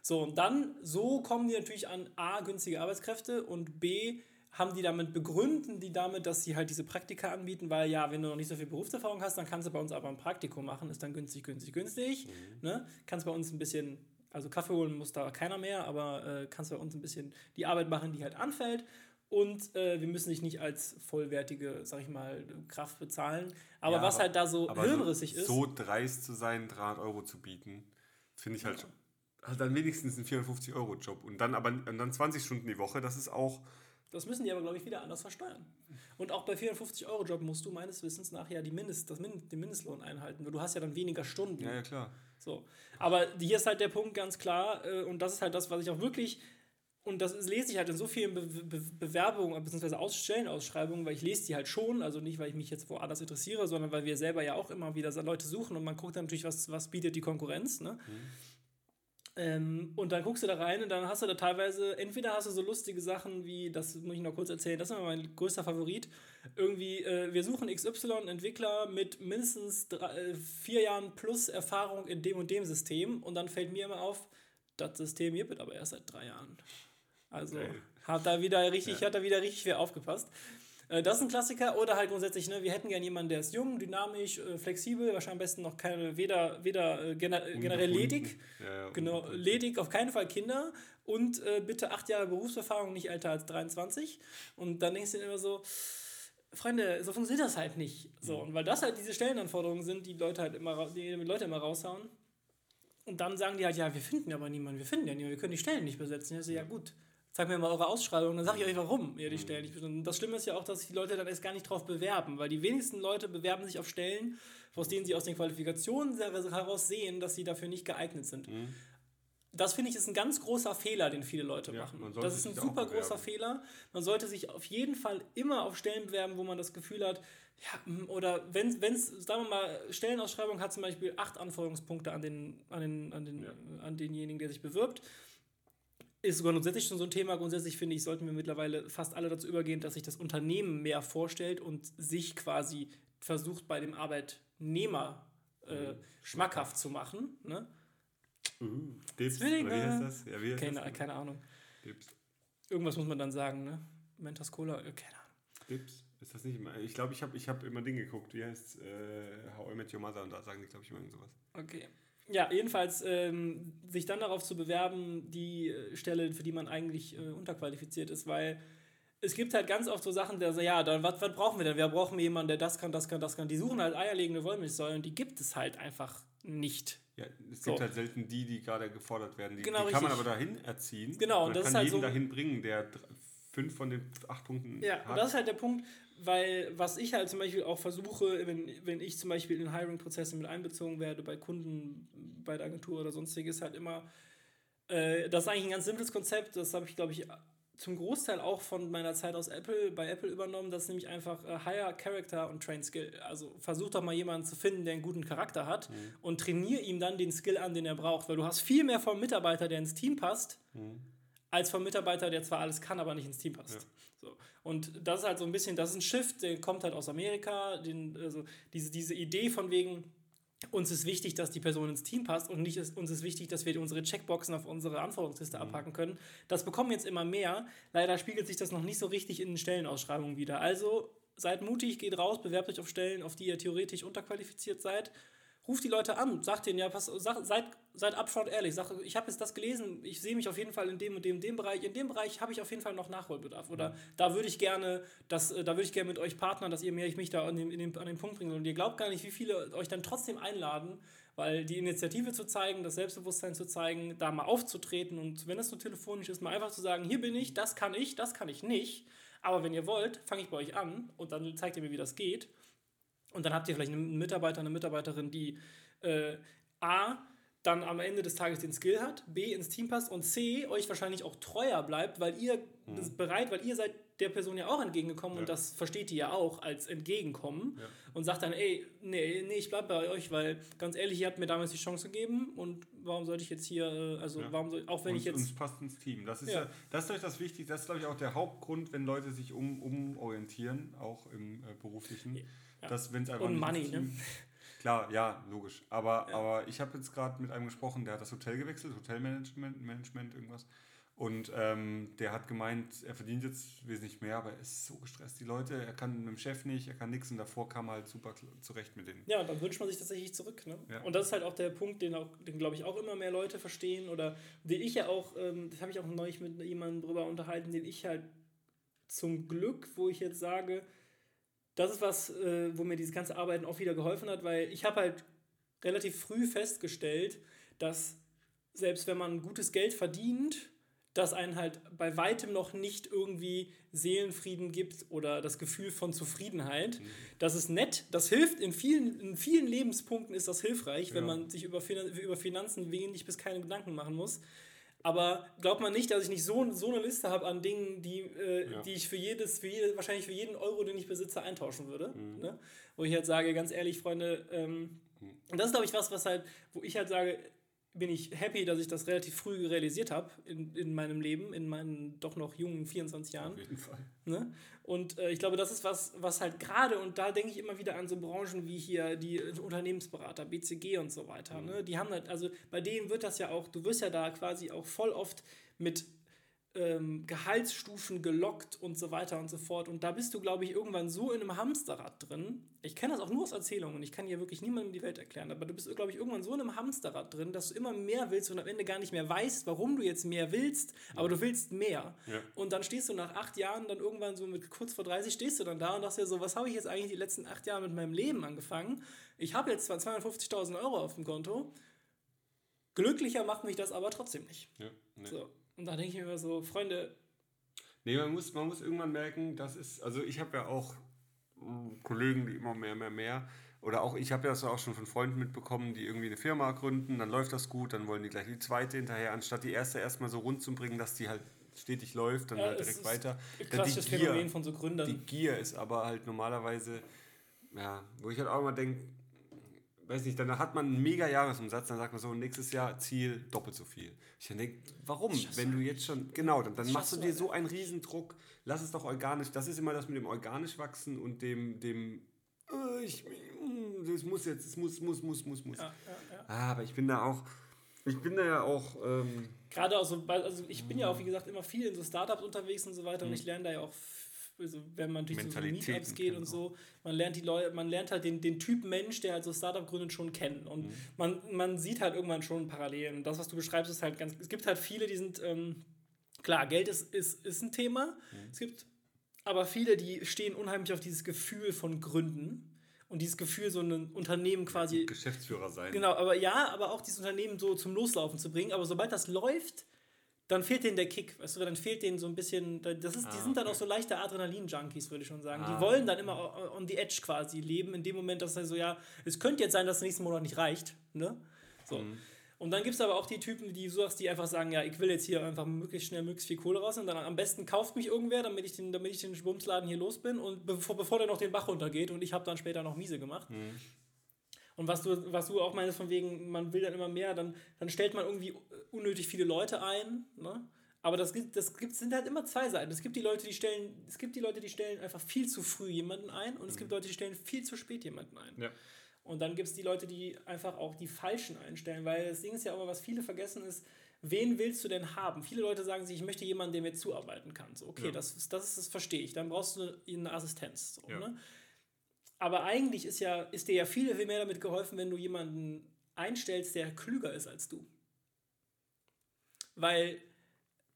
So, und dann, so kommen die natürlich an A, günstige Arbeitskräfte und B, haben die damit, begründen die damit, dass sie halt diese Praktika anbieten, weil ja, wenn du noch nicht so viel Berufserfahrung hast, dann kannst du bei uns aber ein Praktikum machen, ist dann günstig, günstig, günstig. Ne? Kannst bei uns ein bisschen, also Kaffee holen muss da keiner mehr, aber äh, kannst bei uns ein bisschen die Arbeit machen, die halt anfällt. Und äh, wir müssen dich nicht als vollwertige, sag ich mal, Kraft bezahlen. Aber Ja, was aber- halt da so hirnrissig so, ist. so dreist zu sein, 300 Euro zu bieten, finde ich halt, halt dann wenigstens einen 450-Euro-Job. Und dann aber und dann 20 Stunden die Woche, das ist auch. Das müssen die aber, glaube ich, wieder anders versteuern. Und auch bei 450-Euro-Job musst du meines Wissens nach ja die Mindest, das Min den Mindestlohn einhalten, weil du hast ja dann weniger Stunden. Ja, ja, klar. So. Aber hier ist halt der Punkt ganz klar, äh, und das ist halt das, was ich auch wirklich, und das ist, lese ich halt in so vielen Be Be Bewerbungen, beziehungsweise Aus Stellenausschreibungen, weil ich lese die halt schon, also nicht, weil ich mich jetzt woanders interessiere, sondern weil wir selber ja auch immer wieder Leute suchen und man guckt dann natürlich, was, was bietet die Konkurrenz, ne? Ähm, und dann guckst du da rein und dann hast du da teilweise, entweder hast du so lustige Sachen wie, das muss ich noch kurz erzählen, das ist immer mein größter Favorit. Irgendwie, äh, wir suchen XY-Entwickler mit mindestens drei, äh, vier Jahren plus Erfahrung in dem und dem System und dann fällt mir immer auf, das System gibt es aber erst seit drei Jahren. Also Geil. hat da wieder richtig, hat da wieder richtig wer aufgepasst. Äh, Das ist ein Klassiker. Oder halt grundsätzlich, ne, wir hätten gerne jemanden, der ist jung, dynamisch, äh, flexibel, wahrscheinlich am besten noch keine, weder, weder äh, gener generell ledig. Ja, ja, Genau, ledig, auf keinen Fall Kinder und äh, bitte acht Jahre Berufserfahrung, nicht älter als 23. Und dann denkst du dir immer so, Freunde, so funktioniert das halt nicht. So, und weil das halt diese Stellenanforderungen sind, die Leute halt immer, die Leute immer raushauen. Und dann sagen die halt, ja, wir finden aber niemanden, wir finden ja niemanden, wir können die Stellen nicht besetzen. Ich so, ja gut, zeig mir mal eure Ausschreibung, dann sage ich euch, warum ihr die Stellen nicht. Und das Schlimme ist ja auch, dass sich die Leute dann erst gar nicht drauf bewerben, weil die wenigsten Leute bewerben sich auf Stellen, aus denen sie aus den Qualifikationen heraus sehen, dass sie dafür nicht geeignet sind. Das finde ich ist ein ganz großer Fehler, den viele Leute Ja, machen. Das ist ein super großer. Fehler. Man sollte sich auf jeden Fall immer auf Stellen bewerben, wo man das Gefühl hat, ja, mm, oder wenn es, sagen wir mal, Stellenausschreibung hat zum Beispiel acht Anforderungspunkte an, den, an, den, an, den, an denjenigen, der sich bewirbt. Ist sogar grundsätzlich schon so ein Thema. Grundsätzlich finde ich, sollten wir mittlerweile fast alle dazu übergehen, dass sich das Unternehmen mehr vorstellt und sich quasi versucht, bei dem Arbeitnehmer äh, schmackhaft zu machen. Ne? Mhm. Dips, Zwillinge. wie heißt das? Ja, wie heißt Keine, das? keine Ahnung. Dips. Irgendwas muss man dann sagen, ne? Mentos Cola, keine Ahnung. Dips. Ist das nicht immer? Ich glaube, ich habe ich hab immer Ding geguckt. Wie heißt äh, How I Met Your Mother? Und da sagen die, glaube ich, immer irgend sowas. Okay. Ja, jedenfalls ähm, sich dann darauf zu bewerben, die äh, Stelle, für die man eigentlich äh, unterqualifiziert ist, weil es gibt halt ganz oft so Sachen, der so, ja, dann was, was brauchen wir denn? Wir brauchen jemanden, der das kann, das kann, das kann. Die suchen halt eierlegende Wollmilchsäulen, die gibt es halt einfach nicht. Ja, es So. gibt halt selten die, die gerade gefordert werden. Die, Genau, die kann man aber dahin erziehen. Genau, und das kann ist halt jeden so- dahin bringen, der fünf von den acht Punkten Ja, hat. und das ist halt der Punkt, weil was ich halt zum Beispiel auch versuche, wenn, wenn ich zum Beispiel in Hiring-Prozesse mit einbezogen werde, bei Kunden, bei der Agentur oder sonstiges, halt immer, äh, das ist eigentlich ein ganz simples Konzept, das habe ich, glaube ich, zum Großteil auch von meiner Zeit aus Apple, bei Apple übernommen, das ist nämlich einfach äh, Hire Character und Train Skill. Also versuch doch mal jemanden zu finden, der einen guten Charakter hat und trainier ihm dann den Skill an, den er braucht, weil du hast viel mehr vom Mitarbeiter, der ins Team passt, als vom Mitarbeiter, der zwar alles kann, aber nicht ins Team passt. So. Und das ist halt so ein bisschen, das ist ein Shift, der kommt halt aus Amerika, den, also diese, diese Idee von wegen, uns ist wichtig, dass die Person ins Team passt und nicht ist, uns ist wichtig, dass wir unsere Checkboxen auf unsere Anforderungsliste abhaken können. Das bekommen jetzt immer mehr. Leider spiegelt sich das noch nicht so richtig in den Stellenausschreibungen wieder. Also seid mutig, geht raus, bewerbt euch auf Stellen, auf die ihr theoretisch unterqualifiziert seid. Ruft die Leute an, sagt denen, ja, pass, sag, seid, seid upfront ehrlich. Sagt, ich habe jetzt das gelesen, ich sehe mich auf jeden Fall in dem und dem, dem Bereich. In dem Bereich habe ich auf jeden Fall noch Nachholbedarf. Oder da würde ich gerne, das, äh, da würde ich gerne mit euch partnern, dass ihr mir ich mich da an den, in den, an den Punkt bringen Und ihr glaubt gar nicht, wie viele euch dann trotzdem einladen, weil die Initiative zu zeigen, das Selbstbewusstsein zu zeigen, da mal aufzutreten und wenn es nur telefonisch ist, mal einfach zu sagen, hier bin ich, das kann ich, das kann ich nicht. Aber wenn ihr wollt, fange ich bei euch an und dann zeigt ihr mir, wie das geht. Und dann habt ihr vielleicht einen Mitarbeiter, eine Mitarbeiterin, die äh, A, dann am Ende des Tages den Skill hat, B, ins Team passt und C, euch wahrscheinlich auch treuer bleibt, weil ihr das bereit, weil ihr seid der Person ja auch entgegengekommen und das versteht die ja auch als Entgegenkommen und sagt dann, ey, nee, nee, ich bleib bei euch, weil ganz ehrlich, ihr habt mir damals die Chance gegeben und warum sollte ich jetzt hier, äh, also Ja. warum soll, auch wenn und, ich jetzt... uns passt ins Team. Das ist Ja. ja, das ist glaube ich das Wichtigste. Das ist glaube ich auch der Hauptgrund, wenn Leute sich um, umorientieren, auch im äh, beruflichen, Ja. dass wenn es einfach Und Money, ne? Team- Klar, ja, logisch. Aber, aber ich habe jetzt gerade mit einem gesprochen, der hat das Hotel gewechselt, Hotelmanagement, Management, irgendwas. Und ähm, der hat gemeint, er verdient jetzt wesentlich mehr, aber er ist so gestresst. Die Leute, er kann mit dem Chef nicht, er kann nichts und davor kam er halt super zurecht mit denen. Ja, und dann wünscht man sich tatsächlich zurück. Ne? Ja. Und das ist halt auch der Punkt, den, auch, den glaube ich auch immer mehr Leute verstehen oder den ich ja auch, ähm, das habe ich auch neulich mit jemandem drüber unterhalten, den ich halt zum Glück, wo ich jetzt sage, das ist was, äh, wo mir dieses ganze Arbeiten auch wieder geholfen hat, weil ich habe halt relativ früh festgestellt, dass selbst wenn man gutes Geld verdient, das einen halt bei weitem noch nicht irgendwie Seelenfrieden gibt oder das Gefühl von Zufriedenheit. Das ist nett, das hilft, in vielen, in vielen Lebenspunkten ist das hilfreich, wenn Ja. man sich über, Finan über Finanzen wenig bis keine Gedanken machen muss. Aber glaubt man nicht, dass ich nicht so, so eine Liste habe an Dingen, die, äh, Ja. die ich für jedes, für jede, wahrscheinlich für jeden Euro, den ich besitze, eintauschen würde. Mhm. Ne? Wo ich halt sage, ganz ehrlich, Freunde, ähm, und das ist, glaube ich, was, was halt, wo ich halt sage, bin ich happy, dass ich das relativ früh realisiert habe in, in meinem Leben, in meinen doch noch jungen 24 Jahren. Auf jeden Fall. Ne? Und äh, ich glaube, das ist was, was halt gerade, und da denke ich immer wieder an so Branchen wie hier die äh, Unternehmensberater, BCG und so weiter. Ne? Die haben halt, also bei denen wird das ja auch, du wirst ja da quasi auch voll oft mit ähm, Gehaltsstufen gelockt und so weiter und so fort. Und da bist du, glaube ich, irgendwann so in einem Hamsterrad drin. Ich kenne das auch nur aus Erzählungen. Ich kann hier wirklich niemandem die Welt erklären. Aber du bist, glaube ich, irgendwann so in einem Hamsterrad drin, dass du immer mehr willst und am Ende gar nicht mehr weißt, warum du jetzt mehr willst, aber du willst mehr. Ja. Und dann stehst du nach acht Jahren dann irgendwann so mit kurz vor 30 stehst du dann da und sagst dir so, was habe ich jetzt eigentlich die letzten acht Jahre mit meinem Leben angefangen? Ich habe jetzt zwar 250.000 Euro auf dem Konto, glücklicher macht mich das aber trotzdem nicht. Ja, nee. So. Und da denke ich mir immer so, Freunde, Nee, man muss, man muss irgendwann merken, das ist, also ich habe ja auch Kollegen, die immer mehr, mehr, mehr, oder auch, ich habe ja das auch schon von Freunden mitbekommen, die irgendwie eine Firma gründen, dann läuft das gut, dann wollen die gleich die zweite hinterher, anstatt die erste erstmal so rund zu bringen, dass die halt stetig läuft, dann Ja, halt direkt ist weiter. klassisches Phänomen von so Gründern. Die Gier ist aber halt normalerweise, ja, wo ich halt auch immer denke, weiß nicht, dann hat man einen mega Jahresumsatz, dann sagt man so, nächstes Jahr Ziel doppelt so viel. Ich denke, warum? Wenn du jetzt schon, genau, dann, dann machst du dir so einen Riesendruck, lass es doch organisch, das ist immer das mit dem organisch wachsen und dem, dem, äh, ich, mm, das muss jetzt, es muss, muss, muss, muss, muss. Ja, ja, ja. Ah, aber ich bin da auch, ich bin da ja auch, ähm, Gerade auch so, also ich bin ja auch, wie gesagt, immer viel in so Startups unterwegs und so weiter und ich lerne da ja auch, f- also wenn man durch so Meetups geht und so, man lernt die Leute, man lernt halt den, den Typ Mensch, der halt so Startup gründet, schon kennen und man, man sieht halt irgendwann schon Parallelen. Und das, was du beschreibst, ist halt ganz, es gibt halt viele, die sind, ähm, klar, Geld ist, ist, ist ein Thema, es gibt aber viele, die stehen unheimlich auf dieses Gefühl von Gründen und dieses Gefühl, so ein Unternehmen quasi Geschäftsführer sein. Genau, aber ja, aber auch dieses Unternehmen so zum Loslaufen zu bringen. Aber sobald das läuft, dann fehlt denen der Kick. Weißt du, dann fehlt denen so ein bisschen. Das ist, die Ah, sind dann okay. auch so leichte Adrenalin-Junkies, würde ich schon sagen. Ah, die wollen dann immer on- the edge quasi leben, in dem Moment, dass er so, ja, es könnte jetzt sein, dass der nächste Monat nicht reicht. Ne? So. Mhm. Und dann gibt es aber auch die Typen, die du sagst, die einfach sagen, ja, ich will jetzt hier einfach möglichst schnell möglichst viel Kohle raus und dann am besten kauft mich irgendwer, damit ich den, damit ich den Bumsladen hier los bin und bevor, bevor der noch den Bach runtergeht und ich habe dann später noch miese gemacht. Und was du, was du auch meinst, von wegen, man will dann immer mehr, dann, dann stellt man irgendwie unnötig viele Leute ein. Ne? Aber das gibt, das gibt, sind halt immer zwei Seiten. Es gibt die Leute, die stellen, es gibt die Leute, die stellen einfach viel zu früh jemanden ein und es gibt Leute, die stellen viel zu spät jemanden ein. Ja. Und dann gibt es die Leute, die einfach auch die Falschen einstellen, weil das Ding ist ja immer, was viele vergessen ist, wen willst du denn haben? Viele Leute sagen sich, ich möchte jemanden, der mir zuarbeiten kann. So, okay, Ja. das, das, ist, das verstehe ich. Dann brauchst du eine Assistenz. So, Ja. ne? Aber eigentlich ist, ja, ist dir ja viel, viel mehr damit geholfen, wenn du jemanden einstellst, der klüger ist als du. Weil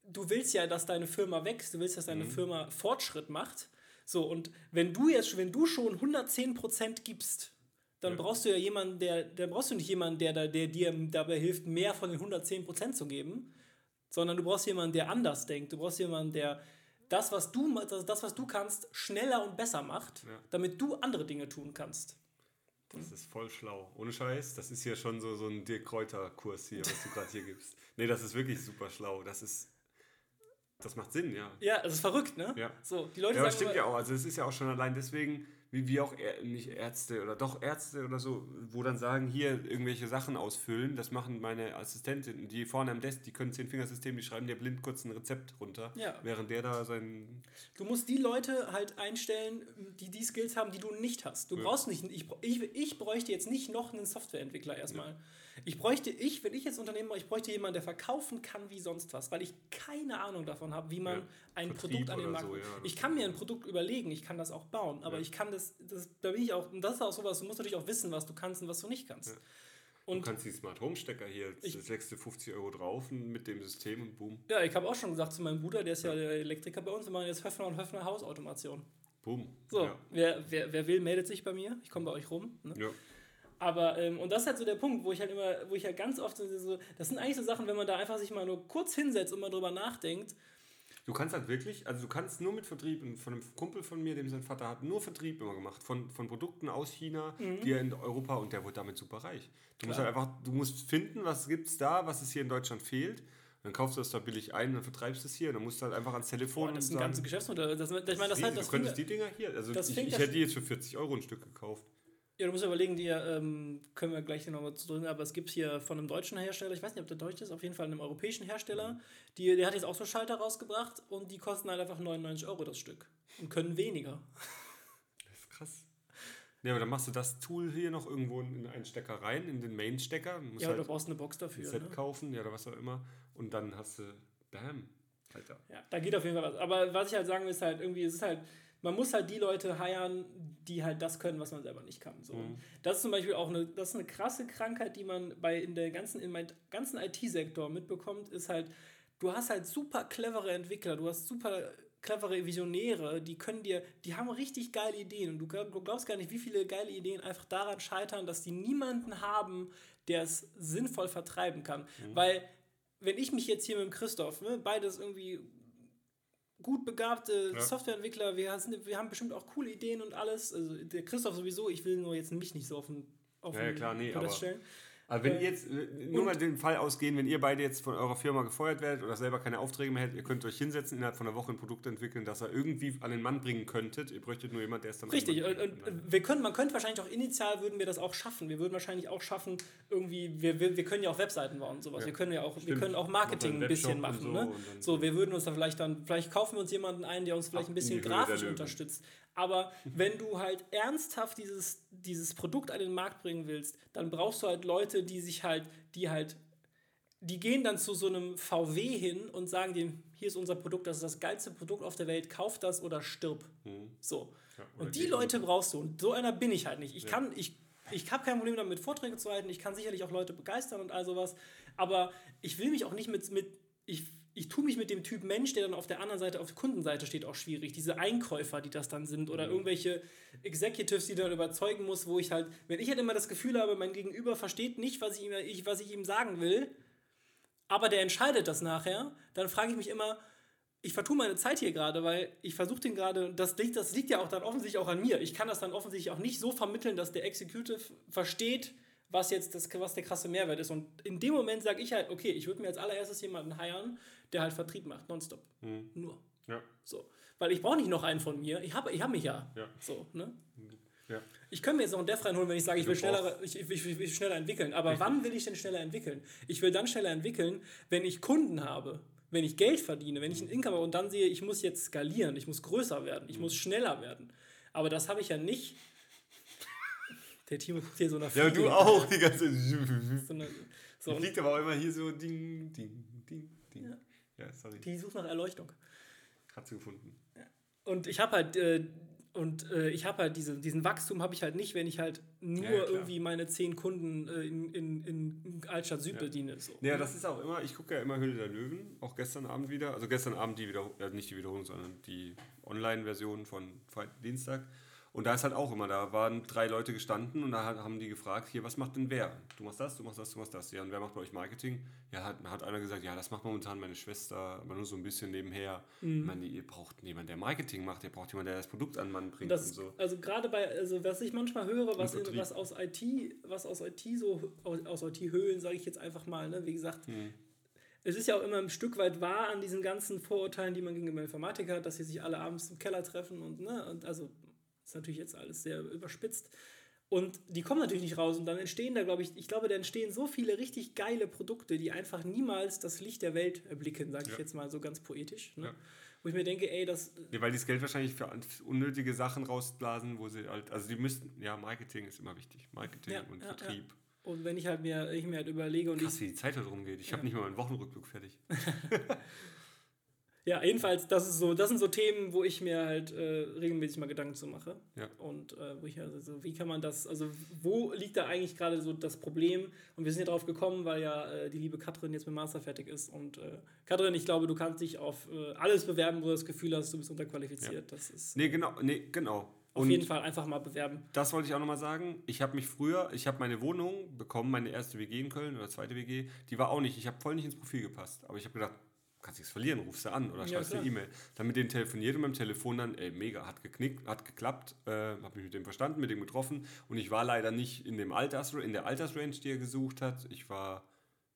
du willst ja, dass deine Firma wächst, du willst, dass deine Firma Fortschritt macht. So, und wenn du jetzt, wenn du schon 110% gibst, dann Ja. brauchst du ja jemanden, der, dann brauchst du nicht jemanden, der, da- der dir dabei hilft, mehr von den 110% zu geben, sondern du brauchst jemanden, der anders denkt. Du brauchst jemanden, der das, was du, das, was du kannst, schneller und besser macht, Ja. damit du andere Dinge tun kannst. Das ist voll schlau. Ohne Scheiß, das ist ja schon so, so ein Dirk Kräuter-Kurs hier, was du gerade hier gibst. Nee, das ist wirklich super schlau. Das ist. Das macht Sinn, ja. Ja, das ist verrückt, ne? Ja. So, die Leute Ja, aber sagen stimmt ja auch. Also es ist ja auch schon allein deswegen, wie wir auch nicht Ärzte oder doch Ärzte oder so, wo dann sagen, hier irgendwelche Sachen ausfüllen. Das machen meine Assistentinnen, die vorne am Desk, die können Zehn-Fingersystem, die schreiben dir blind kurz ein Rezept runter, Ja. während der da sein. Du musst die Leute halt einstellen, die die Skills haben, die du nicht hast. Du Ja. brauchst nicht, ich, ich, ich bräuchte jetzt nicht noch einen Softwareentwickler erstmal. Ich bräuchte, ich, wenn ich jetzt Unternehmen mache, ich bräuchte jemanden, der verkaufen kann wie sonst was, weil ich keine Ahnung davon habe, wie man Ja. ein Vertrieb Produkt an den Markt. so, ja, ich kann mir ein Produkt überlegen, ich kann das auch bauen, aber Ja. ich kann das, das, da bin ich auch, und das ist auch sowas, du musst natürlich auch wissen, was du kannst und was du nicht kannst. Und du kannst die Smart Home Stecker hier, Ich- das legst du 50 Euro drauf mit dem System und boom, ja, ich habe auch schon gesagt zu meinem Bruder, der ist ja der Elektriker bei uns, wir machen jetzt Höfner und Höfner Hausautomation. boom. So, wer, wer, wer will, meldet sich bei mir. Ich komme bei euch rum. Ne? ja. Aber, ähm, und das ist halt so der Punkt, wo ich halt immer, wo ich halt ganz oft so, das sind eigentlich so Sachen, wenn man da einfach sich mal nur kurz hinsetzt und mal drüber nachdenkt. Du kannst halt wirklich, also du kannst nur mit Vertrieb, und von einem Kumpel von mir, dem sein Vater hat nur Vertrieb immer gemacht, von, von Produkten aus China, die er in Europa und der wurde damit super reich. Du musst Mhm. Klar. halt einfach, du musst finden, was gibt's da, was es hier in Deutschland fehlt. Dann kaufst du das da billig ein, dann vertreibst du es hier, dann musst du halt einfach ans Telefon Boah, das ist ein ganzes Geschäftsmodell. Das, ich meine, das riesig, halt, das du könntest die Dinger hier, also das ich, ich hätte die jetzt für 40 Euro ein Stück gekauft. Ja, du musst überlegen, die ähm, können wir gleich nochmal zu drücken, aber es gibt hier von einem deutschen Hersteller, ich weiß nicht, ob der deutsch ist, auf jeden Fall einem europäischen Hersteller, die, der hat jetzt auch so Schalter rausgebracht und die kosten halt einfach 99 Euro das Stück und können weniger. Das ist krass. Ja, aber dann machst du das Tool hier noch irgendwo in einen Stecker rein, in den Main-Stecker. Ja, aber du halt brauchst eine Box ein dafür. Set Ne? kaufen, ja, oder was auch immer. Und dann hast du, bam, Alter. Ja, da geht auf jeden Fall was. Aber was ich halt sagen will, ist halt irgendwie, es ist halt, man muss halt die Leute heiern, die halt das können, was man selber nicht kann. So. Mhm. Das ist zum Beispiel auch eine, das ist eine krasse Krankheit, die man bei in der ganzen, in meinem ganzen IT-Sektor mitbekommt, ist halt, du hast halt super clevere Entwickler, du hast super clevere Visionäre, die können dir, die haben richtig geile Ideen und du, glaub- du glaubst gar nicht, wie viele geile Ideen einfach daran scheitern, dass die niemanden haben, der es sinnvoll vertreiben kann. Weil, wenn ich mich jetzt hier mit dem Christoph, ne, beides irgendwie gut begabte ja. Softwareentwickler, wir, sind, wir haben bestimmt auch coole Ideen und alles. Also der Christoph sowieso, ich will nur jetzt mich nicht so auf den, auf ja, klar, nee, aber, stellen. Aber wenn äh, ihr jetzt, äh, nur mal den Fall ausgehen, wenn ihr beide jetzt von eurer Firma gefeuert werdet oder selber keine Aufträge mehr hättet, ihr könnt euch hinsetzen, innerhalb von einer Woche ein Produkt entwickeln, das ihr irgendwie an den Mann bringen könntet. Ihr bräuchtet nur jemanden, der es dann Richtig, und, und wir können, man könnte wahrscheinlich auch initial würden wir das auch schaffen. Wir würden wahrscheinlich auch schaffen, irgendwie, wir, wir, wir können ja auch Webseiten bauen und sowas. Ja, wir können ja auch, wir können auch Marketing ein bisschen machen. So, ne? so, wir würden uns dann vielleicht dann, vielleicht kaufen wir uns jemanden ein, der uns vielleicht ein bisschen grafisch unterstützt. Aber wenn du halt ernsthaft dieses, dieses Produkt an den Markt bringen willst, dann brauchst du halt Leute, die sich halt, die halt, die gehen dann zu so einem VW hin und sagen dem, hier ist unser Produkt, das ist das geilste Produkt auf der Welt, kauf das oder stirb. Mhm. So. Ja, und die Leute brauchst du. Und so einer bin ich halt nicht. Ich ja. kann, ich, ich habe kein Problem damit, Vorträge zu halten. Ich kann sicherlich auch Leute begeistern und all sowas. Aber ich will mich auch nicht mit, mit ich ich tue mich mit dem Typ Mensch, der dann auf der anderen Seite, auf der Kundenseite steht, auch schwierig. Diese Einkäufer, die das dann sind, oder mhm. irgendwelche Executives, die dann überzeugen muss, wo ich halt, wenn ich halt immer das Gefühl habe, mein Gegenüber versteht nicht, was ich ihm, ich, was ich ihm sagen will, aber der entscheidet das nachher, dann frage ich mich immer, ich vertue meine Zeit hier gerade, weil ich versuche den gerade, das liegt, das liegt ja auch dann offensichtlich auch an mir. Ich kann das dann offensichtlich auch nicht so vermitteln, dass der Executive versteht, was jetzt das, was der krasse Mehrwert ist. Und in dem Moment sage ich halt, okay, ich würde mir als allererstes jemanden heiren, der halt Vertrieb macht, nonstop. Mhm. Nur. Ja. So. Weil ich brauche nicht noch einen von mir. Ich habe ich hab mich ja. ja. So, ne? Ja. Ich könnte mir jetzt noch einen Dev reinholen, wenn ich sage, ich will, schneller, ich, ich, ich, will schneller entwickeln. Aber Richtig. wann will ich denn schneller entwickeln? Ich will dann schneller entwickeln, wenn ich Kunden habe, wenn ich Geld verdiene, wenn ich ein Income habe und dann sehe, ich muss jetzt skalieren, ich muss größer werden, ich mhm. muss schneller werden. Aber das habe ich ja nicht. Der Timo guckt hier so nach Ja, du auch, die ganze. so eine, so die fliegt aber auch immer hier so ding, ding, ding, ding. Ja. Ja, sorry. Die sucht nach Erleuchtung. Hat sie gefunden. Ja. Und ich habe halt äh, und äh, ich habe halt diese, diesen Wachstum habe ich halt nicht, wenn ich halt nur ja, irgendwie meine zehn Kunden äh, in, in, in Altstadt Süd ja. bediene. So. Ja, das ist auch immer, ich gucke ja immer Hülle der Löwen, auch gestern Abend wieder. Also gestern Abend die Wiederholung, äh, nicht die Wiederholung, sondern die Online-Version von Dienstag. Und da ist halt auch immer, da waren drei Leute gestanden und da haben die gefragt, hier, was macht denn wer? Du machst das, du machst das, du machst das. Ja, und wer macht bei euch Marketing? Ja, hat, hat einer gesagt, ja, das macht momentan meine Schwester, aber nur so ein bisschen nebenher. Mhm. Ich meine, ihr braucht jemanden, der Marketing macht, ihr braucht jemanden, der das Produkt an Mann bringt das, und so. Also gerade bei, also was ich manchmal höre, was, in, was aus IT, was aus IT so, aus, aus IT-Höhlen, sage ich jetzt einfach mal, ne, wie gesagt, mhm es ist ja auch immer ein Stück weit wahr an diesen ganzen Vorurteilen, die man gegenüber Informatiker hat, dass sie sich alle abends im Keller treffen und, ne, und also ist natürlich jetzt alles sehr überspitzt. Und die kommen natürlich nicht raus und dann entstehen da, glaube ich, ich glaube, da entstehen so viele richtig geile Produkte, die einfach niemals das Licht der Welt erblicken, sage ich ja. jetzt mal so ganz poetisch. Ne? Ja. Wo ich mir denke, ey, das. Ja, weil die das Geld wahrscheinlich für unnötige Sachen rausblasen, wo sie halt, also die müssten, ja, Marketing ist immer wichtig. Marketing ja, und Vertrieb. Und wenn ich halt mir, ich mir halt überlege und Krass, ich, wie die Zeit halt rumgeht. Ich habe nicht mal meinen Wochenrückblick fertig. Ja, jedenfalls, das, ist so, das sind so Themen, wo ich mir halt äh, regelmäßig mal Gedanken zu mache. Ja. Und äh, wo ich also, wie kann man das, also wo liegt da eigentlich gerade so das Problem? Und wir sind ja drauf gekommen, weil ja äh, die liebe Katrin jetzt mit Master fertig ist. Und äh, Katrin, ich glaube, du kannst dich auf äh, alles bewerben, wo du das Gefühl hast, du bist unterqualifiziert. Ja. Das ist, nee, genau, nee, genau. Auf und jeden Fall einfach mal bewerben. Das wollte ich auch nochmal sagen. Ich habe mich früher, ich habe meine Wohnung bekommen, meine erste WG in Köln oder zweite WG, die war auch nicht, ich habe voll nicht ins Profil gepasst. Aber ich habe gedacht, kannst nichts verlieren, rufst du an oder schreibst ja, eine E-Mail. Dann mit denen telefoniert und beim Telefon dann, ey, mega, hat geknickt, hat geklappt, äh, habe mich mit dem verstanden, mit dem getroffen und ich war leider nicht in dem Alters, in der Altersrange, die er gesucht hat. Ich war,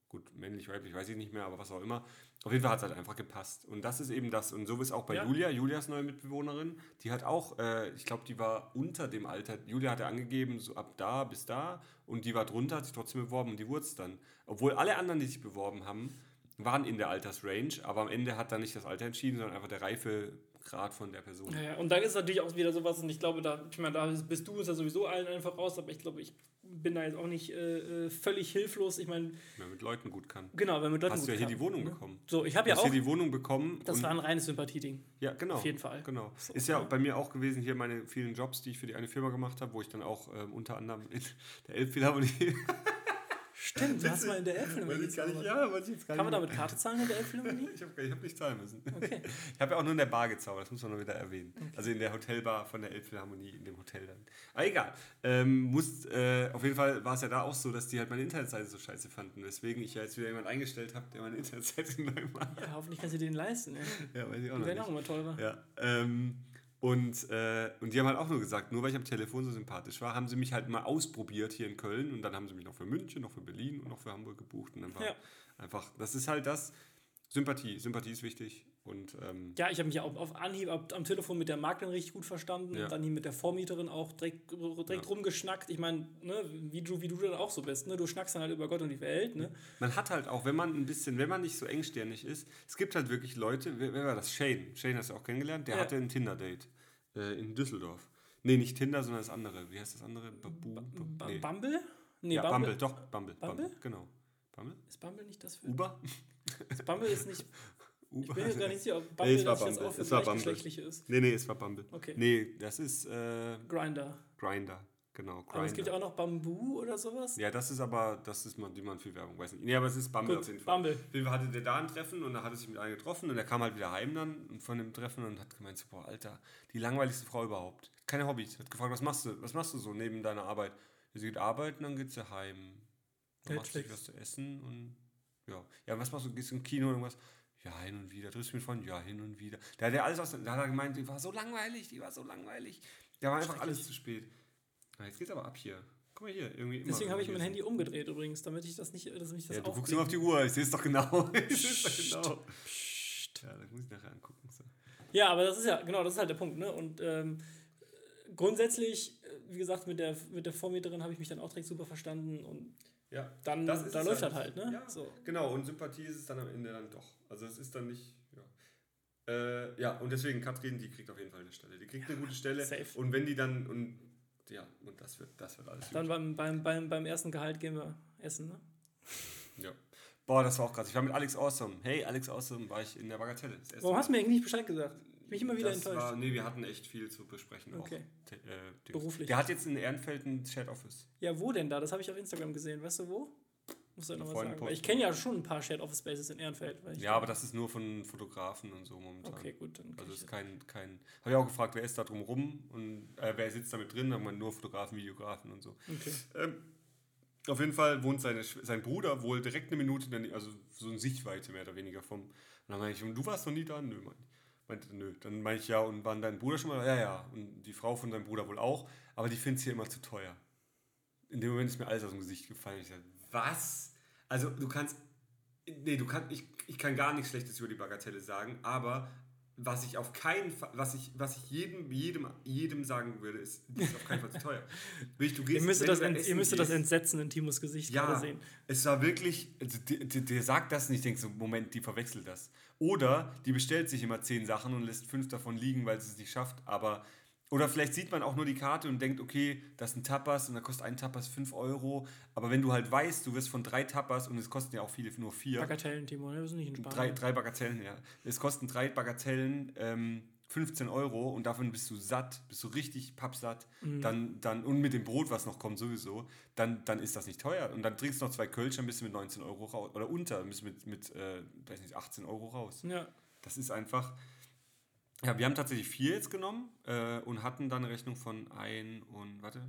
gut, männlich, weiblich, weiß ich nicht mehr, aber was auch immer. Auf jeden Fall hat es halt einfach gepasst. Und das ist eben das. Und so ist auch bei ja. Julia, Julias neue Mitbewohnerin, die hat auch, äh, ich glaube, die war unter dem Alter. Julia hatte angegeben, so ab da bis da. Und die war drunter, hat sich trotzdem beworben und die wurde es dann. Obwohl alle anderen, die sich beworben haben, waren in der Altersrange, aber am Ende hat dann nicht das Alter entschieden, sondern einfach der Reifegrad von der Person. Ja, und dann ist natürlich auch wieder sowas, und ich glaube, da, ich meine, da bist du es ja sowieso allen einfach raus, aber ich glaube, ich bin da jetzt auch nicht äh, äh völlig hilflos. Ich meine. Wenn man mit Leuten gut kann. Genau, wenn man mit Leuten Hast gut kann. Hast du ja hier die Wohnung ne? bekommen. So, ich habe ja auch. hier die Wohnung bekommen. Das war ein reines Sympathieding. Ja, genau. Auf jeden Fall. Genau. So, ist ja, ja, bei mir auch gewesen, hier meine vielen Jobs, die ich für die eine Firma gemacht habe, wo ich dann auch ähm, unter anderem in der Elbphilharmonie Stimmt, du hast mal in der Elbphilharmonie nicht, gezaubert. ja, Kann man nicht da mit Karte zahlen in der Elbphilharmonie? Ich habe hab nicht zahlen müssen. Okay. Ich habe ja auch nur in der Bar gezaubert, das muss man noch wieder erwähnen. Also in der Hotelbar von der Elbphilharmonie, in dem Hotel dann. Aber egal. Ähm, muss, äh, auf jeden Fall war es ja da auch so, dass die halt meine Internetseite so scheiße fanden. Weswegen ich ja jetzt wieder jemanden eingestellt habe, der meine Internetseite neu macht. Ja, hoffentlich kannst du den leisten. Ja. Ja, weiß ich auch Die noch werden auch immer teurer. Ja, ähm, und, äh, und die haben halt auch nur gesagt, nur weil ich am Telefon so sympathisch war, haben sie mich halt mal ausprobiert hier in Köln und dann haben sie mich noch für München, noch für Berlin und noch für Hamburg gebucht. Und dann war Ja. einfach, das ist halt das, Sympathie. Sympathie ist wichtig. Und ähm, Ja, ich habe mich ja auf, auf Anhieb ab, am Telefon mit der Maklerin richtig gut verstanden Ja. und dann hier mit der Vormieterin auch direkt, direkt Ja. rumgeschnackt. Ich meine, ne, wie, du, wie du dann auch so bist, ne? du schnackst dann halt über Gott und die Welt. Ne? man hat halt auch, wenn man ein bisschen, wenn man nicht so engstirnig ist, es gibt halt wirklich Leute, wer, wer war das? Shane. Shane hast du auch kennengelernt, der Ja. hatte ein Tinder-Date äh, in Düsseldorf. Nee, nicht Tinder, sondern das andere. Wie heißt das andere? Babu? Ba nee. Bumble? Nee, ja, Bumble, doch, Bumble, Bumble, Bumble? genau. Bumble? Ist Bumble nicht das für. Uber? Bumble ist nicht. Ich Uber? bin mir gar nicht sicher, ob Nee, Bumble es war das jetzt Bumble. auch für Es war Bumble. Ist. Nee, nee, es war Bumble. Okay. Nee, das ist äh, Grinder. Grinder. Genau, Aber es gibt auch noch Bamboo oder sowas. Ja, das ist aber, das ist man, die man für Werbung weiß nicht. Nee, aber es ist Bumble Gut, auf jeden Fall. Bumble. Auf jeden Fall hatte der da ein Treffen und da hatte sich mit einem getroffen und er kam halt wieder heim dann von dem Treffen und hat gemeint, so, boah, Alter, die langweiligste Frau überhaupt. Keine Hobbys. Hat gefragt, was machst du? Was machst du so neben deiner Arbeit? Sie geht arbeiten, dann geht sie heim. Dann macht sie sich Netflix. was zu essen und ja. Ja, was machst du? Gehst du im Kino oder irgendwas? Ja, hin und wieder. Triffst du mit Freunden? Ja, hin und wieder. Da hat er alles aus, da hat er gemeint, die war so langweilig, die war so langweilig. Da war einfach alles zu spät. Na, jetzt geht's aber ab hier. Guck mal hier, irgendwie. Deswegen habe ich mein Handy umgedreht übrigens, damit ich das nicht, dass mich das ja, du guckst immer auf die Uhr, ich sehe es doch genau. ich sehe es doch genau. Ja, das muss ich nachher angucken. So. Ja, aber das ist ja, genau, das ist halt der Punkt, ne? Und ähm, grundsätzlich, wie gesagt, mit der, mit der Vormieterin habe ich mich dann auch direkt super verstanden und Ja, dann da läuft das halt, ne? Ja, So. genau. Und Sympathie ist es dann am Ende dann doch. Also es ist dann nicht, ja. Äh, ja, und deswegen Katrin, die kriegt auf jeden Fall eine Stelle. Die kriegt eine gute Stelle. safe. Und wenn die dann, und ja, und das wird, das wird alles Dann gut. beim, beim, beim, beim ersten Gehalt gehen wir essen, ne? Ja. Boah, das war auch krass. Ich war mit Alex Awesome. Hey, Alex Awesome war ich in der Bagatelle. Warum hast du mir eigentlich nicht Bescheid gesagt? Bin ich immer wieder das enttäuscht. War, nee, wir hatten echt viel zu besprechen. Okay. Auch. Äh. Beruflich. Der hat jetzt in Ehrenfeld ein Shared Office. Ja, wo denn da? Das habe ich auf Instagram gesehen. Weißt du wo? Muss ich noch was Vorhin sagen. Weil ich kenne ja schon ein paar Shared Office Spaces in Ehrenfeld. Ja, aber das ist nur von Fotografen und so momentan. Okay, gut. Dann Also ist kein, kein. Habe ich auch gefragt, wer ist da drum rum und äh, wer sitzt da mit drin? Da haben wir nur Fotografen, Videografen und so. okay. Ähm, auf jeden Fall wohnt seine, sein Bruder wohl direkt eine Minute, also so eine Sichtweite mehr oder weniger vom. Und dann meine ich, und du warst noch nie da? Nö, mein, meinte, nö. Dann meine ich, ja, und war dein Bruder schon mal? da? Ja, ja. Und die Frau von seinem Bruder wohl auch, aber die findet es hier immer zu teuer. In dem Moment ist mir alles aus dem Gesicht gefallen. Ich dachte, was? Also du kannst. Nee, du kannst. Ich, ich kann gar nichts Schlechtes über die Bagatelle sagen, aber was ich auf keinen Fall, was ich, was ich jedem, jedem, jedem sagen würde, ist, die ist auf keinen Fall zu teuer. Du Ihr gehst, müsstet, das, ent, ihr müsstet das gehst- Entsetzen in Timos Gesicht ja, gerade sehen. es war wirklich, also der, sagt das nicht, ich denke so, Moment, die verwechselt das. Oder die bestellt sich immer zehn Sachen und lässt fünf davon liegen, weil sie es nicht schafft, aber, oder vielleicht sieht man auch nur die Karte und denkt, okay, das ist ein Tapas und da kostet ein Tapas 5 Euro, aber wenn du halt weißt, du wirst von drei Tapas, und es kosten ja auch viele nur vier, Bagatellen, Timo, ne? wir sind nicht in Spanien. drei, drei Bagatellen, ja. Es kosten drei Bagatellen ähm, 15 Euro und davon bist du satt, bist du richtig pappsatt. Mhm. Dann, dann, und mit dem Brot, was noch kommt, sowieso, dann, dann ist das nicht teuer. Und dann trinkst du noch zwei Kölsch, dann bist du mit 19 Euro raus. Oder unter, bist du mit, mit äh, weiß nicht, 18 Euro raus. Ja, Das ist einfach. Ja, wir haben tatsächlich vier jetzt genommen äh, und hatten dann eine Rechnung von ein und, warte,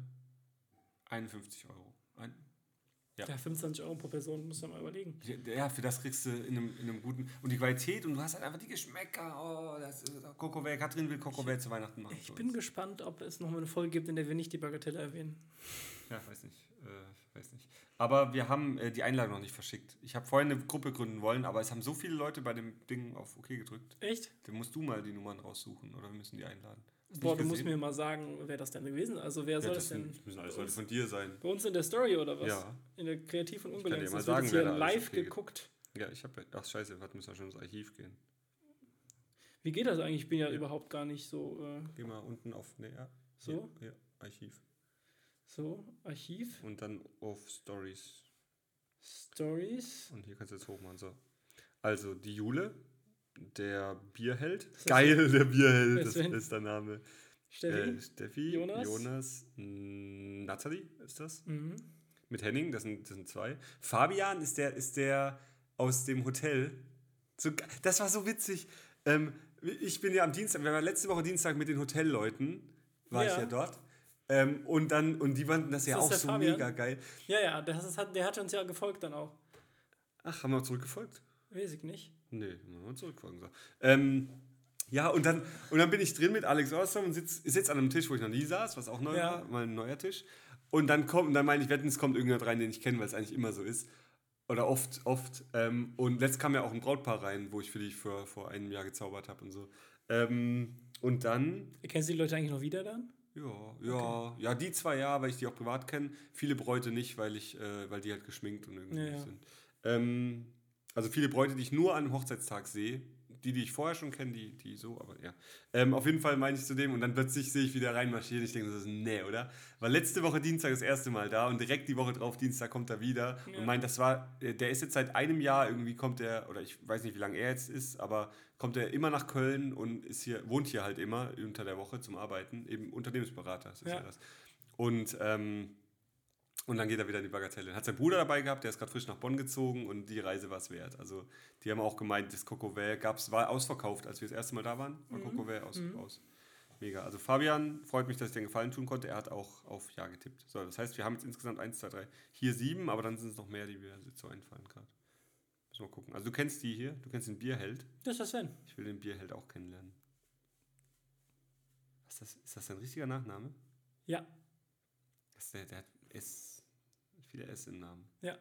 51 Euro. Ein, Ja. ja. 25 Euro pro Person, musst du mal überlegen. Ja, für das kriegst du in einem, in einem guten. Und die Qualität und du hast halt einfach die Geschmäcker. Oh, das ist Kokowell. Katrin will Kokowell zu Weihnachten machen. Ich bin uns. gespannt, ob es nochmal eine Folge gibt, in der wir nicht die Bagatelle erwähnen. Ja, weiß nicht. Äh, weiß nicht. Aber wir haben äh, die Einladung noch nicht verschickt. Ich habe vorhin eine Gruppe gründen wollen, aber es haben so viele Leute bei dem Ding auf OK gedrückt. Echt? Dann musst du mal die Nummern raussuchen oder wir müssen die einladen. Hast Boah, du musst mir mal sagen, wer das denn gewesen ist. Also wer Ja, soll das das denn? bei Leute uns, von dir sein. bei uns in der Story oder was? Ja. In der Kreativ- und kann dir mal Das sagen, wer hier da live okay. geguckt. Ja, ich habe. Ach, scheiße, warte, müssen wir schon ins Archiv gehen. Wie geht das eigentlich? Ich bin ja, Ja. überhaupt gar nicht so. Äh, Geh mal unten auf. Nee, ja. So? Hier, Archiv. So, Archiv, Und dann auf Stories. Stories. Und hier kannst du jetzt hochmachen. So. Also, die Jule, der Bierheld. Geil, der Bierheld, das ist der Name. Steffi. Äh, Steffi, Jonas? Jonas, Natalie ist das. mhm. Mit Henning, das sind, das sind zwei. Fabian ist der, ist der aus dem Hotel. So, das war so witzig. Ähm, ich bin ja am Dienstag, wir waren letzte Woche Dienstag mit den Hotelleuten, war Ja. ich ja dort. Ähm, und dann, und die fanden das ja das auch der so Fabian? mega geil. Ja, ja, das hat, der hat uns ja gefolgt dann auch. Ach, haben wir zurückgefolgt? Weiß ich nicht. Nee, haben wir zurückfolgen. So. Ähm, ja, und dann, und dann bin ich drin mit Alex Orstom und sitze sitz an einem Tisch, wo ich noch nie saß, was auch neu Ja. war, mal ein neuer Tisch. Und dann kommt, und dann meine ich, wetten, es kommt irgendjemand rein, den ich kenne, weil es eigentlich immer so ist. Oder oft, oft. Ähm, und letzt kam ja auch ein Brautpaar rein, wo ich für dich vor, vor einem Jahr gezaubert habe und so. Ähm, und dann Kennst du die Leute eigentlich noch wieder dann? Ja, ja, ja, die zwei ja, weil ich die auch privat kenne. Viele Bräute nicht, weil ich, äh, weil die halt geschminkt und irgendwie Ja, ja. sind. Ähm, also viele Bräute, die ich nur an einem Hochzeitstag sehe. Die, die ich vorher schon kenne, die, die so, aber ja. Ähm, auf jeden Fall meine ich zu dem und dann plötzlich sehe ich wieder reinmarschieren. Ich denke, das ist nee, oder? War letzte Woche Dienstag das erste Mal da und direkt die Woche drauf, Dienstag, kommt er wieder Ja. und meint, das war, äh, der ist jetzt seit einem Jahr irgendwie kommt er, oder ich weiß nicht, wie lange er jetzt ist, aber kommt er immer nach Köln und ist hier, wohnt hier halt immer unter der Woche zum Arbeiten, eben Unternehmensberater, das ist ja, Ja. das. Und, ähm, und dann geht er wieder in die Bagatelle. Hat sein Bruder dabei gehabt, der ist gerade frisch nach Bonn gezogen und die Reise war es wert. Also die haben auch gemeint, das Cocovet gab's, war ausverkauft, als wir das erste Mal da waren, war Cocovet aus, aus. Mega. Also Fabian, freut mich, dass ich dir einen Gefallen tun konnte. Er hat auch auf Ja getippt. So, das heißt, wir haben jetzt insgesamt 1, 2, 3, hier sieben, aber dann sind es noch mehr, die mir so einfallen gerade. Müssen wir mal gucken. Also du kennst die hier, du kennst den Bierheld. Das ist der Sven. Ich will den Bierheld auch kennenlernen. Was ist das? Ist das dein richtiger Nachname? Ja, Das ist der, der hat S, viele S im Namen. ja.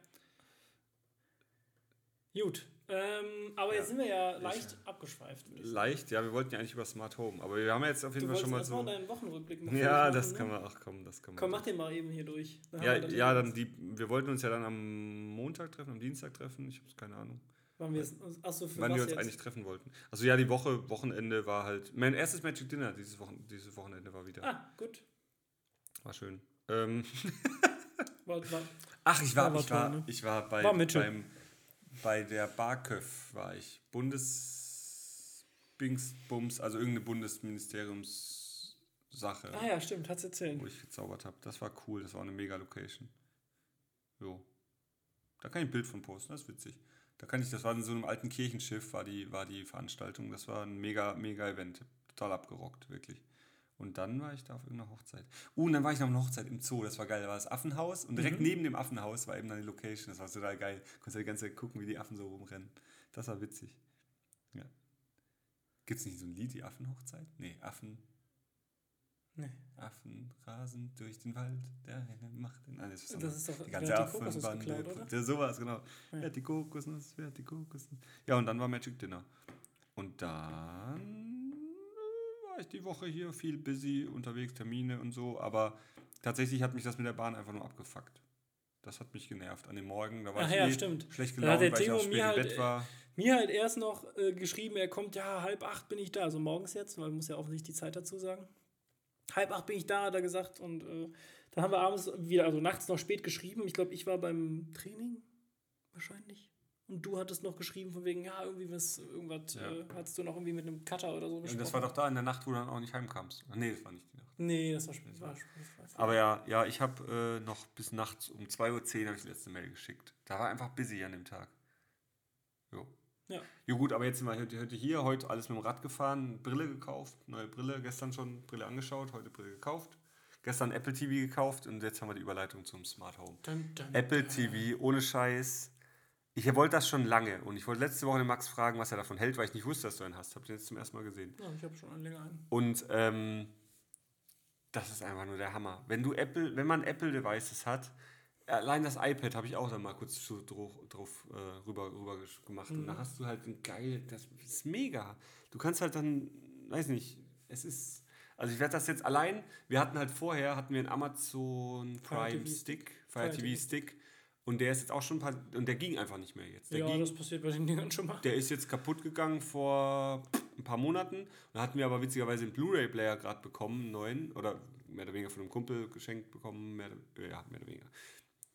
Gut. Ähm, aber Ja. jetzt sind wir ja Ich- leicht abgeschweift. ich sagen. Leicht, ja, wir wollten ja eigentlich über Smart Home, aber wir haben ja jetzt auf jeden Du Fall schon mal so. deinen Wochenrückblick machen. Ja, machen, das ne? kann man, ach komm, das kann man. Komm, mach den mal eben hier durch. Dann Ja, wir ja, dann die, wir wollten uns ja dann am Montag treffen, am Dienstag treffen, ich habe keine Ahnung, Waren wir achso, für wann was wir uns jetzt? eigentlich treffen wollten. Also ja, die Woche, Wochenende war halt, mein erstes Magic Dinner dieses, Wochen, dieses Wochenende war wieder, Ah, gut. war schön. Ähm, War, war, ach, ich war, war ich war, toll, ne? ich war bei, beim, bei der Barköf war ich, Bundes, Bings, Bums, also irgendeine Bundesministeriumssache. ah ja, stimmt, hat's erzählt. wo ich gezaubert habe. Das war cool, das war eine mega Location. Jo. Da kann ich ein Bild von posten, das ist witzig. Da kann ich, das war in so einem alten Kirchenschiff, war die, war die Veranstaltung. Das war ein mega, mega Event. Total abgerockt, wirklich. Und dann war ich da auf irgendeiner Hochzeit. Uh, und dann war ich noch auf einer Hochzeit im Zoo, das war geil. Da war das Affenhaus und direkt neben dem Affenhaus war eben dann die Location. Das war total geil. Konntest du die ganze Zeit gucken, wie die Affen so rumrennen. Das war witzig. Ja. Gibt es nicht so ein Lied, die Affenhochzeit? Nee, Affen. Nee. Affen rasen durch den Wald, der eine macht den alles. Das ist doch die ganze? Affenbande. Ja, sowas, genau. Ja. Wer hat die Kokosnuss, wer hat die Kokosnuss? Ja, und dann war Magic Dinner. Und dann ich die Woche hier viel busy, unterwegs, Termine und so, aber tatsächlich hat mich das mit der Bahn einfach nur abgefuckt. Das hat mich genervt. An dem Morgen, da war Ach ich ja, eh stimmt. schlecht gelaunt, weil ich Theo auch spät im halt, Bett war. Mir halt erst noch äh, geschrieben, er kommt, ja, halb acht bin ich da, also morgens jetzt, weil man muss ja offensichtlich die Zeit dazu sagen. Halb acht bin ich da, hat er gesagt, und äh, dann haben wir abends wieder, also nachts noch spät geschrieben. Ich glaube, ich war beim Training, wahrscheinlich. Und du hattest noch geschrieben, von wegen, ja, irgendwie was, irgendwas, Ja. äh, hattest du noch irgendwie mit einem Cutter oder so Und besprochen. das war doch da in der Nacht, wo du dann auch nicht heimkamst. Nee, das war nicht die Nacht. Nee, das war spät. War, Aber ja, ja ich habe äh, noch bis nachts um 2.10 Uhr habe ich die letzte Mail geschickt. Da war einfach busy an dem Tag. Jo. Ja. Jo gut, aber jetzt sind wir heute, heute hier, heute alles mit dem Rad gefahren, Brille gekauft, neue Brille, gestern schon Brille angeschaut, heute Brille gekauft. Gestern Apple TV gekauft und jetzt haben wir die Überleitung zum Smart Home. Dun, dun, Apple TV, ohne Scheiß. Ich wollte das schon lange und ich wollte letzte Woche den Max fragen, was er davon hält, weil ich nicht wusste, dass du einen hast. Hab den jetzt zum ersten Mal gesehen. Ja, ich habe schon einen länger einen. Und ähm, das ist einfach nur der Hammer. Wenn du Apple, wenn man Apple Devices hat, allein das iPad habe ich auch dann mal kurz zu, drauf, drauf äh, rüber, rüber gemacht. Und da hast du halt ein geil, das ist mega. Du kannst halt dann, weiß nicht, es ist, also ich werde das jetzt allein, wir hatten halt vorher, hatten wir einen Amazon Prime TV Stick, Fire TV. Stick. Und der ist jetzt auch schon ein paar, und der ging einfach nicht mehr jetzt. Der Ja, ging, das passiert bei den Dingern schon mal. der ist jetzt kaputt gegangen vor ein paar Monaten. Da hatten wir aber witzigerweise einen Blu-ray-Player gerade bekommen, einen neuen, oder mehr oder weniger von einem Kumpel geschenkt bekommen, mehr, oder- ja, mehr oder weniger.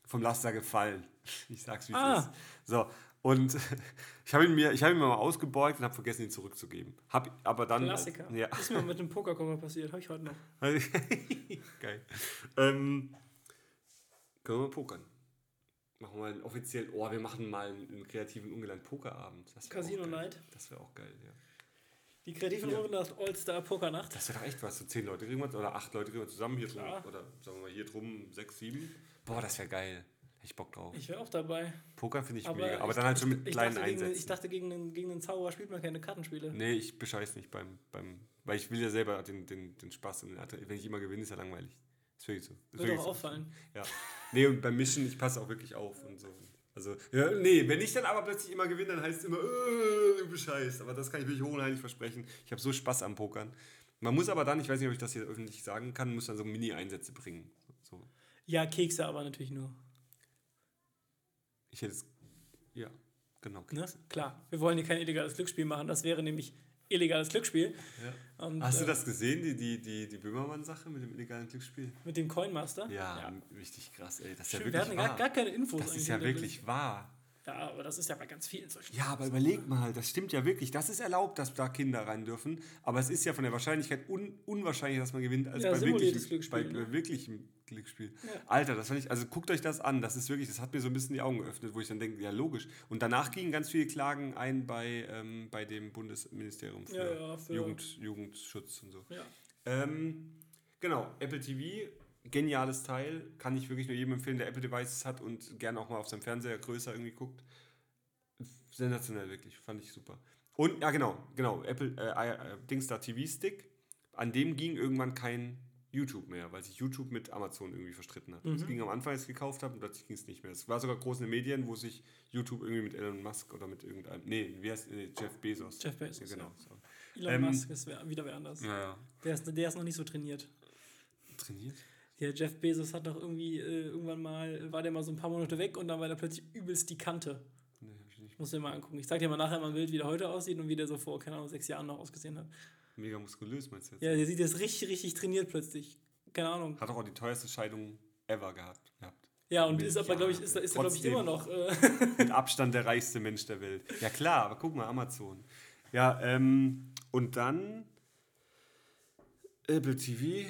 Vom Laster gefallen. Ich sag's wie es Ah. ist. So, und ich habe ihn, mir- ich hab ihn mir mal ausgebeugt und habe vergessen, ihn zurückzugeben. Hab aber dann. Klassiker. Ja. Ist mir mit dem Pokerkoffer passiert, habe ich heute noch. Geil. Ähm, können wir mal pokern? Machen wir mal offiziell, oh, wir machen mal einen, einen kreativen Ungeland Pokerabend. Casino. Night. Das wäre auch geil, ja. Die kreativen Ja. Runde All-Star Pokernacht. Das wäre doch echt was. So zehn Leute kriegen wir oder acht Leute kriegen wir zusammen hier Klar. drum. Oder sagen wir mal hier drum sechs, sieben. Boah, das wäre geil. Hätte ich Bock drauf. Ich wäre auch dabei. Poker finde ich Aber, mega. Aber ich, dann halt schon mit kleinen dachte, gegen, Einsätzen. Ich dachte, gegen einen, gegen einen Zauberer spielt man keine Kartenspiele. Nee, ich bescheiß nicht beim, beim. Weil ich will ja selber den, den, den Spaß. Wenn ich immer gewinne, ist ja langweilig. Ist wirklich so. Ist wirklich auch so. auffallen. Ja. Nee, und beim Mischen, ich passe auch wirklich auf und so. Also, ja, nee, wenn ich dann aber plötzlich immer gewinne, dann heißt es immer, äh, du bescheißt. Aber das kann ich wirklich hoch und heilig versprechen. Ich habe so Spaß am Pokern. Man muss aber dann, ich weiß nicht, ob ich das hier öffentlich sagen kann, muss dann so Mini-Einsätze bringen. So. Ja, Kekse aber natürlich nur. Ich hätte es. Ja, genau. Ne? Klar, wir wollen hier kein illegales Glücksspiel machen. Das wäre nämlich illegales Glücksspiel. Ja. Und, Hast du äh, das gesehen, die, die, die, die Böhmermann-Sache mit dem illegalen Glücksspiel? Mit dem Coinmaster? Ja, richtig krass, ey. Das ist ja Stimmt, wirklich wir hatten wahr. gar, gar keine Infos das ist ja wirklich wahr. Ja, aber das ist ja bei ganz vielen solchen. Ja, aber überleg mal, das stimmt ja wirklich. Das ist erlaubt, dass da Kinder rein dürfen. Aber es ist ja von der Wahrscheinlichkeit un unwahrscheinlicher, dass man gewinnt, als Ja, bei, wirklichem, bei Glücksspiel, ne? wirklichem Glücksspiel. Ja. Alter, das fand ich, also guckt euch das an. Das ist wirklich, das hat mir so ein bisschen die Augen geöffnet, wo ich dann denke, ja, logisch. Und danach gingen ganz viele Klagen ein bei, ähm, bei dem Bundesministerium für, Ja, ja, für- Jugend, Jugendschutz und so. Ähm, genau, Apple TV, geniales Teil, kann ich wirklich nur jedem empfehlen, der Apple Devices hat und gerne auch mal auf seinem Fernseher größer irgendwie guckt. Sensationell, wirklich, fand ich super. Und, ja genau, genau, Apple, äh, äh, Dingstar TV Stick, an dem ging irgendwann kein YouTube mehr, weil sich YouTube mit Amazon irgendwie verstritten hat. Es Mhm. ging am Anfang, als ich es gekauft habe, und plötzlich ging es nicht mehr. Es war sogar groß in den Medien, wo sich YouTube irgendwie mit Elon Musk oder mit irgendeinem, nee, wie heißt äh, Jeff Bezos. Jeff Bezos, Ja, genau. So. Elon Ähm, Musk ist wieder wer anders. Ja, ja. Der, ist, der ist noch nicht so trainiert. Trainiert? Ja, Jeff Bezos hat doch irgendwie äh, irgendwann mal, war der mal so ein paar Monate weg und dann war der plötzlich übelst die Kante. Nee, hab ich nicht. Muss dir mal angucken. Ich zeig dir mal nachher mal ein Bild, wie der heute aussieht und wie der so vor, keine Ahnung, sechs Jahren noch ausgesehen hat. Mega muskulös, meinst du jetzt? Ja, der sieht jetzt richtig, richtig trainiert plötzlich. Keine Ahnung. Hat auch die teuerste Scheidung ever gehabt. gehabt. Ja, und ist aber, glaube ich, ist, ist er, glaube ich, immer noch. Äh, Mit Abstand der reichste Mensch der Welt. Ja klar, aber guck mal, Amazon. Ja, ähm, und dann Apple TV.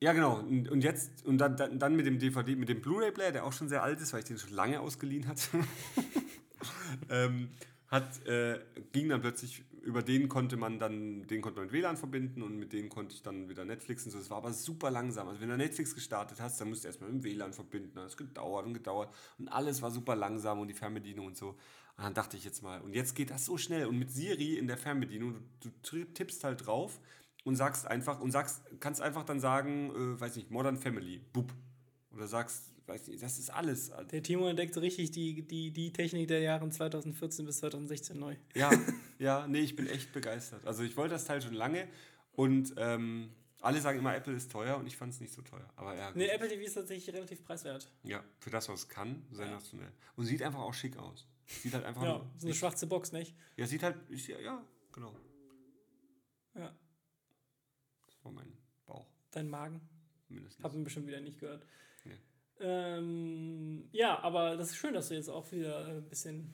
Ja, genau. Und, und jetzt, und dann, dann, dann mit dem DVD, mit dem Blu-ray-Player, der auch schon sehr alt ist, weil ich den schon lange ausgeliehen hatte. ähm, hat, äh, ging dann plötzlich, über den konnte man dann, den konnte man mit WLAN verbinden und mit denen konnte ich dann wieder Netflix und so. Das war aber super langsam. Also wenn du Netflix gestartet hast, dann musst du erstmal mit dem WLAN verbinden. Das hat gedauert und gedauert und alles war super langsam und die Fernbedienung und so. Und dann dachte ich jetzt mal, und jetzt geht das so schnell und mit Siri in der Fernbedienung, du, du tippst halt drauf und sagst einfach, und sagst, kannst einfach dann sagen, äh, weiß nicht, Modern Family, bub. Oder sagst, weiß nicht, das ist alles. der Timo entdeckt so richtig die, die, die Technik der Jahre 2014 bis 2016 neu. Ja, ja, nee, ich bin echt begeistert. Also ich wollte das Teil schon lange und ähm, alle sagen immer, Apple ist teuer und ich fand es nicht so teuer. Aber ja, gut. Nee, Apple TV ist tatsächlich relativ preiswert. ja, für das, was es kann, sensationell. Und sieht einfach auch schick aus. Sieht halt einfach Ja, nur, so eine schwarze Box, nicht? ja, sieht halt, ist, ja, ja, genau. Ja. Das war mein Bauch, Dein Magen. mindestens. Hab ihn bestimmt wieder nicht gehört. Ähm, ja, aber das ist schön, dass du jetzt auch wieder ein bisschen,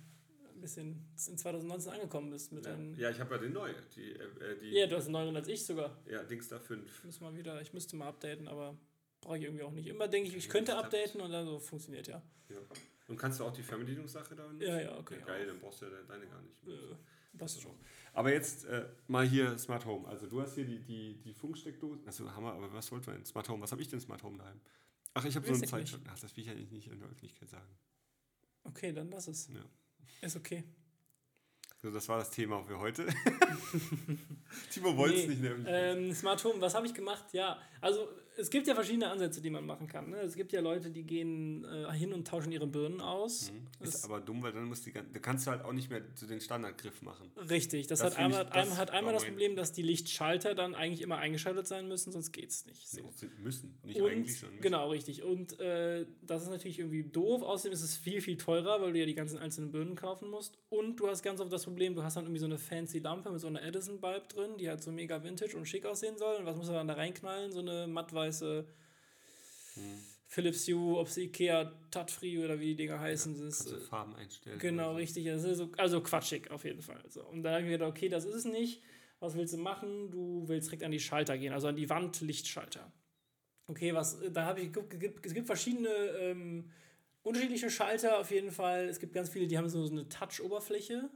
ein bisschen in 2019 angekommen bist mit Ja, deinen. ja ich habe ja den neu, die, äh, die Ja, du hast einen neuen als ich sogar. ja, Dings da 5. Muss mal wieder, ich müsste mal updaten, aber brauche ich irgendwie auch nicht. Immer denke ich, ich könnte updaten und dann so funktioniert ja. Ja. Und kannst du auch die Fernbedienungssache da nutzen? Ja, ja, okay. geil, dann brauchst du ja deine gar nicht. Äh, passt schon. Aber jetzt äh, mal hier Smart Home. Also du hast hier die, die, die Funksteckdose. Also Hammer, aber was wollten wir denn? Smart Home, was habe ich denn Smart Home daheim? Ach, ich habe so einen. Zeitschritt. Ach, das will ich eigentlich nicht in der Öffentlichkeit sagen. Okay, dann lass es. Ja. Ist okay. So, das war das Thema für heute. Timo wollte es Nee, nicht der Öffentlichkeit. Ähm, Smart Home, was habe ich gemacht? Ja, also es gibt ja verschiedene Ansätze, die man machen kann. Ne? Es gibt ja Leute, die gehen äh, hin und tauschen ihre Birnen aus. Ist Das- aber dumm, weil dann musst du, da kannst du halt auch nicht mehr zu den Standardgriff machen. Richtig, das, Das hat find ich- einmal, das einmal, hat einmal das Problem, dass die Lichtschalter dann eigentlich immer eingeschaltet sein müssen, sonst geht es nicht. So. Nee, sie müssen. Nicht Und, eigentlich, sondern müssen. genau, richtig. Und äh, das ist natürlich irgendwie doof. Außerdem ist es viel, viel teurer, weil du ja die ganzen einzelnen Birnen kaufen musst. Und du hast ganz oft das Problem, du hast dann irgendwie so eine fancy Lampe mit so einer Edison-Bulb drin, die halt so mega vintage und schick aussehen soll. Und was muss man dann da reinknallen? So eine mattweiße Hm. Philips Hue, ob sie Ikea Touch-Free oder wie die Dinger heißen. das ist, Kannst äh, Farben einstellen. Genau, so. richtig. Ist so, also quatschig auf jeden Fall. So. Und da habe ich mir gedacht, okay, das ist es nicht. Was willst du machen? Du willst direkt an die Schalter gehen, also an die Wandlichtschalter. Okay, was, da habe ich geguckt, es gibt, es gibt verschiedene ähm, unterschiedliche Schalter auf jeden Fall. Es gibt ganz viele, die haben so eine Touch-Oberfläche.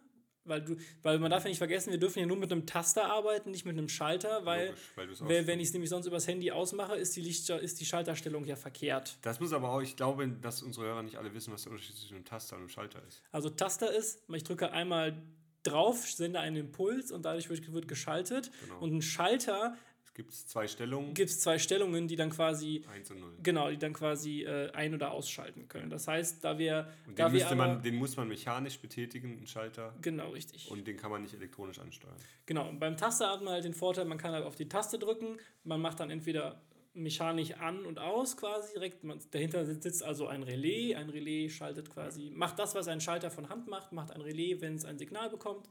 Weil, du, weil man darf ja nicht vergessen, wir dürfen ja nur mit einem Taster arbeiten, nicht mit einem Schalter, weil, Logisch, weil wenn, ich es nämlich sonst übers Handy ausmache, ist die, Lichter, ist die Schalterstellung ja verkehrt. Das muss aber auch, ich glaube, dass unsere Hörer nicht alle wissen, was der Unterschied zwischen einem Taster und einem Schalter ist. Also Taster ist, ich drücke einmal drauf, sende einen Impuls und dadurch wird, wird geschaltet. Genau. Und ein Schalter Es gibt zwei Stellungen, gibt es zwei Stellungen, die dann quasi 1 und 0. Genau, die dann quasi äh, ein- oder ausschalten können. Das heißt, da wir. Und da den, wir müsste aber, man, den muss man mechanisch betätigen, einen Schalter. Genau, richtig. Und den kann man nicht elektronisch ansteuern. Genau, und beim Taster hat man halt den Vorteil, man kann halt auf die Taste drücken. Man macht dann entweder mechanisch an und aus quasi direkt. Man, dahinter sitzt also ein Relais. Ein Relais schaltet quasi, macht das, was ein Schalter von Hand macht, macht ein Relais, wenn es ein Signal bekommt.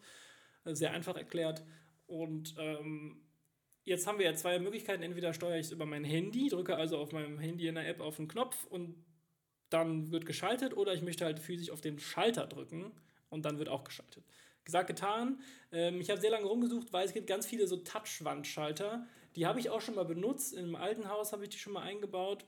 Äh, Sehr einfach erklärt. Und ähm, jetzt haben wir ja zwei Möglichkeiten. Entweder steuere ich es über mein Handy, drücke also auf meinem Handy in der App auf den Knopf und dann wird geschaltet, oder ich möchte halt physisch auf den Schalter drücken und dann wird auch geschaltet. Gesagt, getan. Ähm, ich habe sehr lange rumgesucht, weil es gibt ganz viele so Touchwandschalter. Die habe ich auch schon mal benutzt. Im alten Haus habe ich die schon mal eingebaut.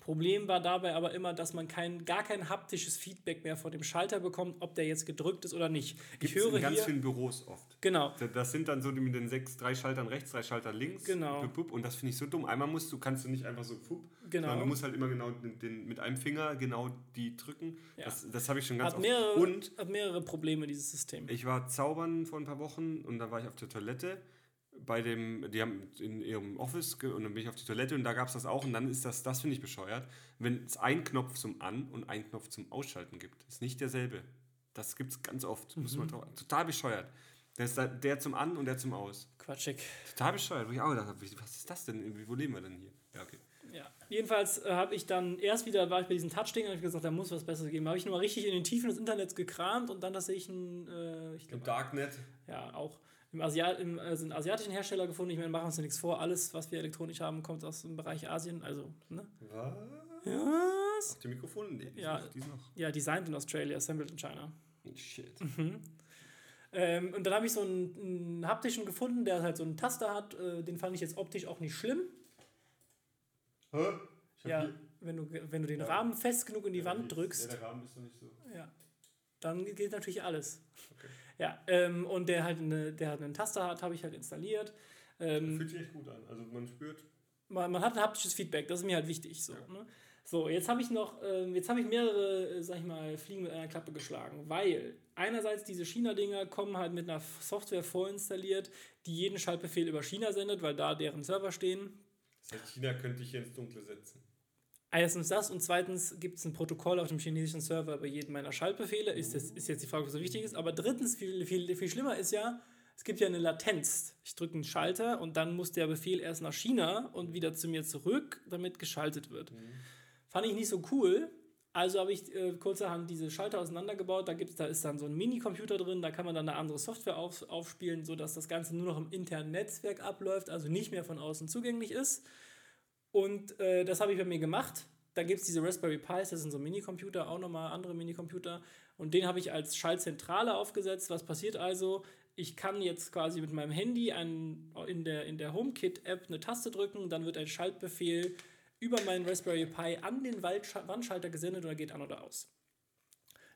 Problem war dabei aber immer, dass man kein, gar kein haptisches Feedback mehr vor dem Schalter bekommt, ob der jetzt gedrückt ist oder nicht. Ich Gibt's höre in ganz hier, vielen Büros oft. genau, Da- Das sind dann so die mit den sechs, drei Schaltern rechts, drei Schaltern links. Genau. Und das finde ich so dumm. Einmal musst du, kannst du nicht einfach so fup, Genau. sondern du musst halt immer genau den, den, mit einem Finger genau die drücken. Ja. Das, das habe ich schon ganz hat oft. mehrere, Und hat mehrere Probleme, dieses System. ich war zaubern vor ein paar Wochen und da war ich auf der Toilette bei dem, die haben in ihrem Office und dann bin ich auf die Toilette und da gab es das auch und dann ist das, das finde ich bescheuert, wenn es einen Knopf zum An- und einen Knopf zum Ausschalten gibt. Ist nicht derselbe. Das gibt es ganz oft. Muss Mhm. man total bescheuert. Der ist da, der zum An und der zum Aus. Quatschig. Total bescheuert, wo ich auch gedacht habe, was ist das denn? Wo leben wir denn hier? Ja, okay. Ja. Jedenfalls äh, habe ich dann erst wieder, war ich bei diesen Touch-Ding und habe gesagt, da muss was Besseres geben. Habe ich nochmal richtig in den Tiefen des Internets gekramt und dann tatsächlich ein, äh, ich glaube, Darknet. ja, auch im, Asia im, also einen asiatischen Hersteller gefunden. Ich meine, machen wir uns ja nichts vor. Alles, was wir elektronisch haben, kommt aus dem Bereich Asien. Also, ne? Was? Was? Auf dem Mikrofon? Nee, die, Ja. sind noch, die sind noch. Ja, designed in Australia, assembled in China. Shit. Ähm, und dann habe ich so einen, einen haptischen gefunden, der halt so einen Taster hat. Äh, den fand ich jetzt optisch auch nicht schlimm. Hä? Ja, hier- wenn du, wenn du den Ja. Rahmen fest genug in die Ja, Wand drückst. Ja, der Rahmen ist noch nicht so. Ja. Dann geht natürlich alles. Okay. Ja, ähm, und der halt eine, der halt einen Taster hat, habe ich halt installiert. Ähm, Fühlt sich echt gut an. Also man spürt. man, man hat ein haptisches Feedback, das ist mir halt wichtig. So, ne? so jetzt habe ich noch, ähm, jetzt habe ich mehrere, äh, sag ich mal, Fliegen mit einer Klappe geschlagen, weil einerseits diese China-Dinger kommen halt mit einer Software vorinstalliert, die jeden Schaltbefehl über China sendet, weil da deren Server stehen. Das heißt, China könnte ich hier ins Dunkle setzen. Erstens das und zweitens gibt es ein Protokoll auf dem chinesischen Server bei jedem meiner Schaltbefehle. Ist, das, ist jetzt die Frage, was so wichtig ist. Aber drittens, viel, viel, viel schlimmer ist ja, es gibt ja eine Latenz. Ich drücke einen Schalter und dann muss der Befehl erst nach China und wieder zu mir zurück, damit geschaltet wird. Fand ich nicht so cool. Also habe ich äh, kurzerhand diese Schalter auseinandergebaut. Da, gibt's, da ist dann so ein Minicomputer drin, da kann man dann eine andere Software auf, aufspielen, sodass das Ganze nur noch im internen Netzwerk abläuft, also nicht mehr von außen zugänglich ist. Und äh, das habe ich bei mir gemacht. Da gibt es diese Raspberry Pis, das sind so Minicomputer, auch nochmal andere Minicomputer. Und den habe ich als Schaltzentrale aufgesetzt. Was passiert also? Ich kann jetzt quasi mit meinem Handy einen, in der, in der HomeKit-App eine Taste drücken, dann wird ein Schaltbefehl über meinen Raspberry Pi an den Wandschalter gesendet oder geht an oder aus.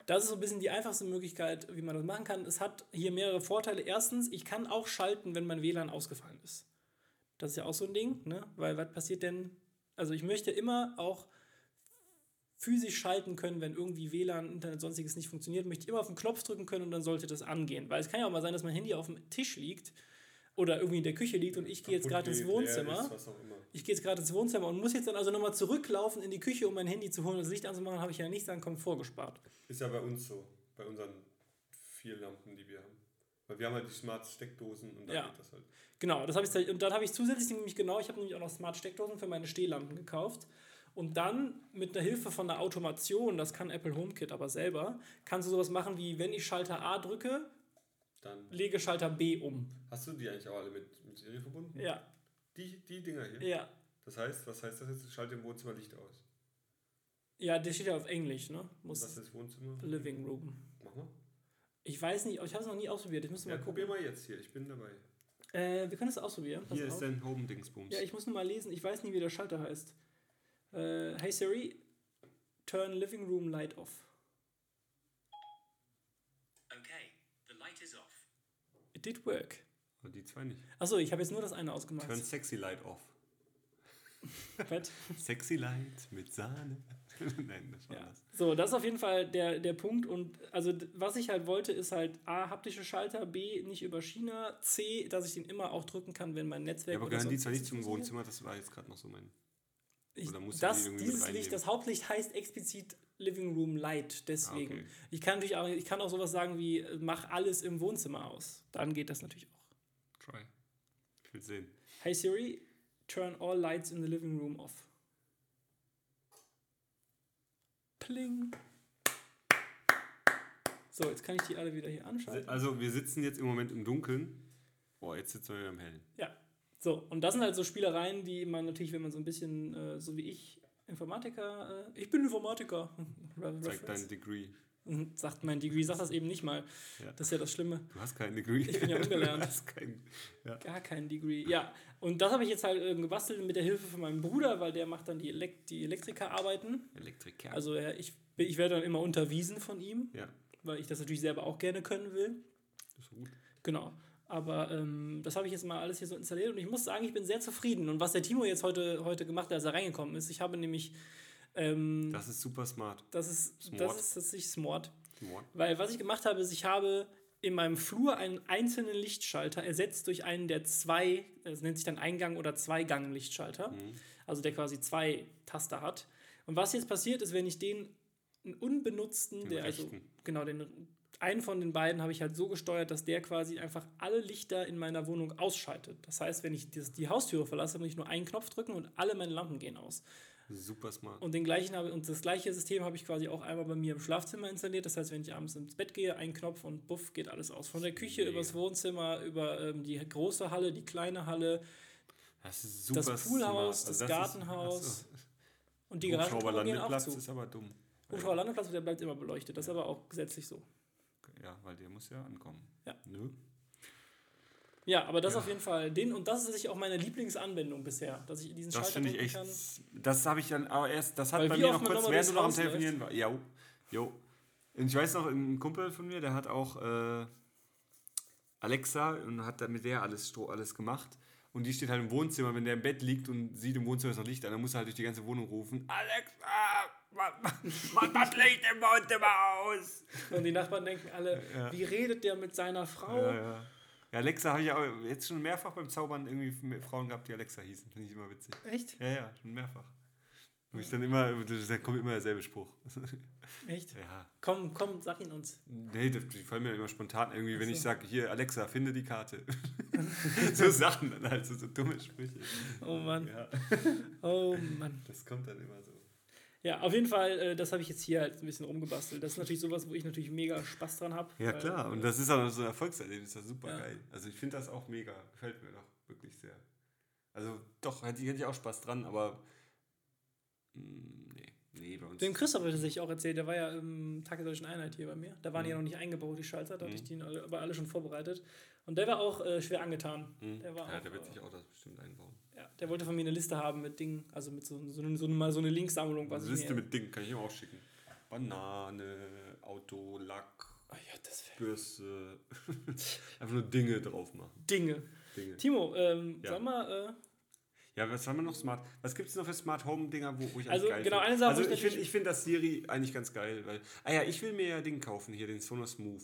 Das ist so ein bisschen die einfachste Möglichkeit, wie man das machen kann. Es hat hier mehrere Vorteile. Erstens, ich kann auch schalten, wenn mein WLAN ausgefallen ist. Das ist ja auch so ein Ding, ne? Weil was passiert denn? Also ich möchte immer auch physisch schalten können, wenn irgendwie WLAN, Internet, sonstiges nicht funktioniert, möchte ich immer auf den Knopf drücken können und dann sollte das angehen. Weil es kann ja auch mal sein, dass mein Handy auf dem Tisch liegt oder irgendwie in der Küche liegt und ich gehe jetzt gerade ins Wohnzimmer. Ist. Ich gehe jetzt gerade ins Wohnzimmer und muss jetzt dann also nochmal zurücklaufen in die Küche, um mein Handy zu holen und das Licht anzumachen, habe ich ja nichts an Komfort gespart. Ist ja bei uns so. Bei unseren vier Lampen, die wir haben. Weil wir haben halt die Smart-Steckdosen und da Ja. geht das halt. Genau, das habe ich und dann habe ich zusätzlich nämlich genau, ich habe nämlich auch noch Smart Steckdosen für meine Stehlampen gekauft und dann mit der Hilfe von der Automation, das kann Apple HomeKit aber selber, kannst du sowas machen wie wenn ich Schalter A drücke, Dann lege Schalter B um. hast du die eigentlich auch alle mit, mit Serie verbunden? Ja, Die, die Dinger hier? ja. Das heißt, was heißt das jetzt? Schalte im Wohnzimmer Licht aus. Ja, der steht ja auf Englisch, ne? Was Muss ist Wohnzimmer? Living Room. Mach mal. Ich weiß nicht, ich habe es noch nie ausprobiert. Ich müsste Ja, mal gucken. probier mal jetzt hier. Ich bin dabei. Äh, wir können es ausprobieren. Pass hier auf. ist dein Home-Dingsbums. Ja, ich muss nur mal lesen. Ich weiß nicht, wie der Schalter heißt. Äh, hey Siri, turn living room light off. Okay, the light is off. It did work. Aber die zwei nicht. Achso, ich habe jetzt nur das eine ausgemacht. Turn Sexy Light off. Fett. Sexy Light mit Sahne. Nein, das war Ja. das. So, das ist auf jeden Fall der, der Punkt. Und also was ich halt wollte, ist halt A, haptische Schalter, B, nicht über China, C, dass ich den immer auch drücken kann, wenn mein Netzwerk Ja, aber gehören die zwar nicht zum. Wohnzimmer, das war jetzt gerade noch so mein. Ich, das, die dieses Licht, das Hauptlicht heißt explizit Living Room Light, deswegen. Ah, okay. Ich kann natürlich auch, ich kann auch sowas sagen wie, äh, mach alles im Wohnzimmer aus. Dann geht das natürlich auch. Try. Ich will sehen. Hey Siri, turn all lights in the living room off. Pling. So, jetzt kann ich die alle wieder hier anschalten. Also, wir sitzen jetzt im Moment im Dunkeln. Boah, jetzt sitzen wir wieder im Hellen. Ja. So, und das sind halt so Spielereien, die man natürlich, wenn man so ein bisschen, äh, so wie ich, Informatiker, äh, ich bin Informatiker. Zeig dein Degree. Und sagt mein Degree, sagt das eben nicht mal. Ja. Das ist ja das Schlimme. Du hast kein Degree. Ich bin ja ungelernt. du hast kein. Ja. Gar kein Degree. Ja, und das habe ich jetzt halt äh, gebastelt mit der Hilfe von meinem Bruder, weil der macht dann die, Elek die Elektrikerarbeiten. Elektriker. Also er, ich, ich werde dann immer unterwiesen von ihm, ja, weil ich das natürlich selber auch gerne können will. das ist gut. Genau. Aber ähm, das habe ich jetzt mal alles hier so installiert und ich muss sagen, ich bin sehr zufrieden. Und was der Timo jetzt heute, heute gemacht hat, als er reingekommen ist, ich habe nämlich, ähm, Das ist super smart. das ist, Smart. das ist tatsächlich smart. Smart. Weil was ich gemacht habe, ist, ich habe in meinem Flur einen einzelnen Lichtschalter ersetzt durch einen der zwei, das nennt sich dann Eingang- oder Zweigang-Lichtschalter, Mhm. also der quasi zwei Taster hat. Und was jetzt passiert ist, wenn ich den unbenutzten, der also rechten. genau den einen von den beiden habe ich halt so gesteuert, dass der quasi einfach alle Lichter in meiner Wohnung ausschaltet. Das heißt, wenn ich die Haustüre verlasse, muss ich nur einen Knopf drücken und alle meine Lampen gehen aus. Super smart. Und den gleichen habe, und das gleiche System habe ich quasi auch einmal bei mir im Schlafzimmer installiert. Das heißt, wenn ich abends ins Bett gehe, ein Knopf und buff, geht alles aus. Von der Küche Mega. übers Wohnzimmer, über ähm, die große Halle, die kleine Halle Das ist super das Poolhaus, smart. das ist- Gartenhaus Achso. und die Garagentore gehen auch zu. ist aber dumm. Hubschrauberlandeplatz, der bleibt immer beleuchtet. Das ist aber auch gesetzlich so. Ja, weil der muss ja ankommen. Ja. Nö. Ja, aber das Ja. auf jeden Fall. Den, und das ist tatsächlich auch meine Lieblingsanwendung bisher, dass ich diesen Das Schalter ich echt. kann. Das habe ich dann aber erst. Das hat Weil bei mir noch kurz, während du noch am Telefonieren war. Jo. Jo. Und ich weiß noch, ein Kumpel von mir, der hat auch äh, Alexa und hat mit der alles, alles gemacht. Und die steht halt im Wohnzimmer, wenn der im Bett liegt und sieht im Wohnzimmer ist noch Licht an, dann muss er halt durch die ganze Wohnung rufen: Alexa, mach das Licht im Wohnzimmer aus! Und die Nachbarn denken alle, Ja. wie redet der mit seiner Frau? Ja, ja. Ja, Alexa habe ich auch jetzt schon mehrfach beim Zaubern irgendwie Frauen gehabt, die Alexa hießen. Finde ich immer witzig. Echt? Ja, ja, schon mehrfach. Wo ich dann immer, da kommt immer derselbe Spruch. Echt? ja. Komm, komm, sag ihn uns. Nee, die fallen mir immer spontan irgendwie, wenn Ach ich so. sage, hier, Alexa, finde die Karte. so Sachen dann halt, so, so dumme Sprüche. Oh Mann. Ja, Oh Mann. das kommt dann immer so. Ja, auf jeden Fall, äh, das habe ich jetzt hier halt ein bisschen rumgebastelt. Das ist natürlich sowas, wo ich natürlich mega Spaß dran habe. Ja, klar. Und das ist auch so ein Erfolgserlebnis, das ist super Ja. geil. Also ich finde das auch mega. Gefällt mir doch wirklich sehr. Also doch, hätte ich, hätte ich auch Spaß dran, aber mm, nee, nee, bei uns. Dem Chris habe ich tatsächlich auch erzählt, der war ja im Tag der Deutschen Einheit hier bei mir. Da waren die Mhm. ja noch nicht eingebaut, die Schalter, da hatte Mhm. ich die alle- aber alle schon vorbereitet. Und der war auch äh, schwer angetan. Hm? der war ja, auch, der wird äh, sich auch das bestimmt einbauen. Ja, der wollte von mir eine Liste haben mit Dingen, also mit so, so, so, so, mal so eine Linksammlung, was Eine Liste mit Dingen kann ich ihm auch schicken. Banane, Auto, Lack, Oh ja. Bürste. Einfach nur Dinge drauf machen. Dinge. Dinge. Timo, ähm, Ja. sag mal, äh, Ja, was haben wir noch smart? Was gibt es noch für Smart Home Dinger, wo, wo ich Also, eigentlich geil genau, eine Sache, Also ich finde ich find das Siri eigentlich ganz geil, weil ah ja, ich will mir ja Ding kaufen hier den Sonos Move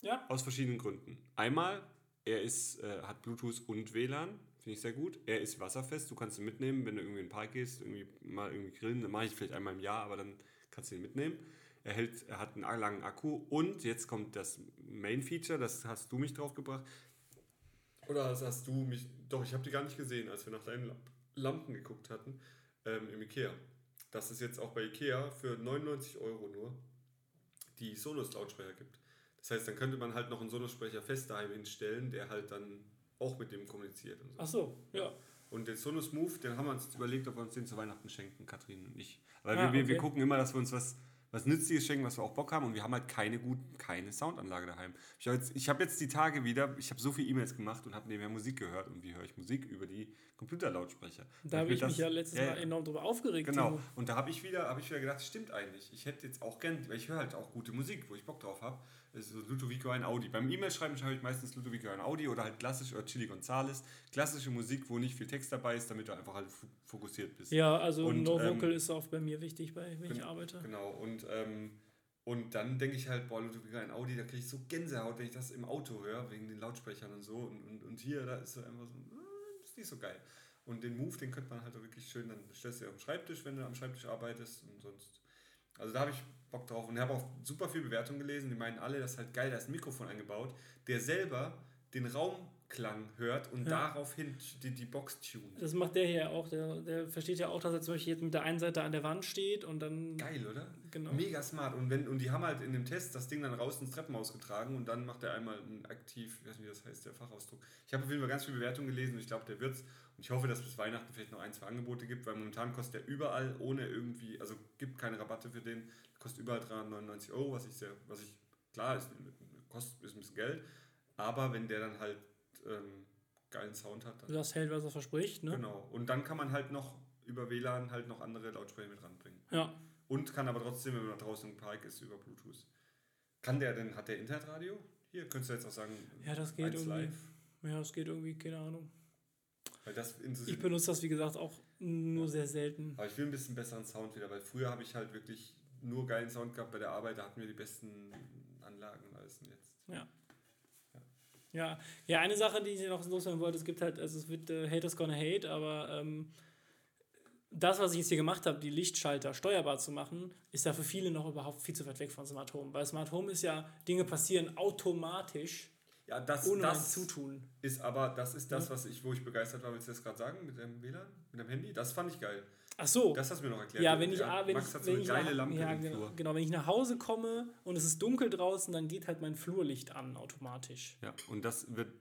ja, aus verschiedenen Gründen. Einmal, er ist äh, hat Bluetooth und WLAN, finde ich sehr gut. Er ist wasserfest, du kannst ihn mitnehmen, wenn du irgendwie in den Park gehst, irgendwie mal irgendwie grillen, dann mache ich vielleicht einmal im Jahr, aber dann kannst du ihn mitnehmen. Er, hält, er hat einen langen Akku und jetzt kommt das Main-Feature, das hast du mich drauf gebracht. Oder das hast du mich. Doch, ich habe die gar nicht gesehen, als wir nach deinen Lamp- Lampen geguckt hatten ähm, im Ikea. Dass es jetzt auch bei Ikea für 99 Euro nur die Sonos-Lautsprecher gibt. Das heißt, dann könnte man halt noch einen Sonos-Sprecher fest daheim hinstellen, der halt dann auch mit dem kommuniziert und so. ach so, ja. Und den Sonos Move, den haben wir uns überlegt, ob wir uns den zu Weihnachten schenken, Katrin und ich. Weil Ah, wir, wir, wir okay. gucken immer, dass wir uns was, was Nützliches schenken, was wir auch Bock haben. Und wir haben halt keine gut, keine Soundanlage daheim. Ich habe jetzt, ich hab jetzt die Tage wieder, ich habe so viele E-Mails gemacht und habe nebenher Musik gehört. Und wie höre ich Musik? Über die Computerlautsprecher. Da habe ich mich ja letztes Mal enorm drüber aufgeregt. Genau. Timo. Und da habe ich wieder, habe ich wieder gedacht, stimmt eigentlich. Ich hätte jetzt auch gern, weil ich höre halt auch gute Musik, wo ich Bock drauf habe. Das ist Ludovico ein Audi. Beim E-Mail-Schreiben höre ich meistens Ludovico ein Audi oder halt klassisch oder Chili Gonzales. Klassische Musik, wo nicht viel Text dabei ist, damit du einfach halt fokussiert bist. Ja, also Und, No ähm, Vocal ist auch bei mir wichtig, bei, wenn ich arbeite. Genau. Und, ähm, und dann denke ich halt, boah, Ludovico ein Audi, da kriege ich so Gänsehaut, wenn ich das im Auto höre, wegen den Lautsprechern und so. Und, und, und hier, da ist so einfach so, äh, ist nicht so geil. Und den Move, den könnte man halt auch wirklich schön, dann stellst du dir auf den Schreibtisch, wenn du am Schreibtisch arbeitest und sonst. Also da habe ich Bock drauf und habe auch super viel Bewertungen gelesen. Die meinen alle, das ist halt geil, da ist ein Mikrofon eingebaut, der selber den Raumklang hört und Ja. daraufhin die, die Box tunt. Das macht der hier ja auch. Der, der versteht ja auch, dass er zum Beispiel jetzt mit der einen Seite an der Wand steht und dann. Geil, oder? Genau. Mega smart. Und, wenn, und die haben halt in dem Test das Ding dann raus ins Treppenhaus getragen und dann macht er einmal ein aktiv, ich weiß nicht, wie das heißt, der Fachausdruck. Ich habe auf jeden Fall ganz viele Bewertungen gelesen und ich glaube, der wird's. Und ich hoffe, dass bis Weihnachten vielleicht noch ein, zwei Angebote gibt, weil momentan kostet der überall ohne irgendwie, also gibt keine Rabatte für den, kostet überall 399 Euro, was ich sehr, was ich, klar, ist, kostet ist ein bisschen Geld, aber wenn der dann halt ähm, geilen Sound hat, dann Das hält, was er verspricht, ne? genau. Und dann kann man halt noch über WLAN halt noch andere Lautsprecher mit ranbringen. Ja. Und kann aber trotzdem, wenn man draußen im Park ist, über Bluetooth. Kann der denn, hat der Internetradio? Hier, könntest du jetzt auch sagen, Ja, das geht irgendwie. live. Ja, das geht irgendwie, keine Ahnung. Weil das Ich benutze das, wie gesagt, auch nur sehr selten. Aber ich will ein bisschen besseren Sound wieder, weil früher habe ich halt wirklich nur geilen Sound gehabt bei der Arbeit, da hatten wir die besten Anlagen und alles. Jetzt. Ja. Ja, ja, eine Sache, die ich noch loswerden wollte, es gibt halt, also es wird äh, Haters gonna hate, aber ähm, das, was ich jetzt hier gemacht habe, die Lichtschalter steuerbar zu machen, ist ja für viele noch überhaupt viel zu weit weg von Smart Home. Weil Smart Home ist ja, Dinge passieren automatisch, Ja, das, ohne mein das Zutun. ist aber, das ist das, was ich, wo ich begeistert war, willst du das gerade sagen, mit dem WLAN, mit dem Handy? Das fand ich geil. Ach so. Das hast du mir noch erklärt. Ja, wenn ich, ah, wenn Max ich, hat so wenn eine ich geile nach, Lampe ja, im genau, Flur. genau, wenn ich nach Hause komme und es ist dunkel draußen, dann geht halt mein Flurlicht an automatisch. Ja, und das wird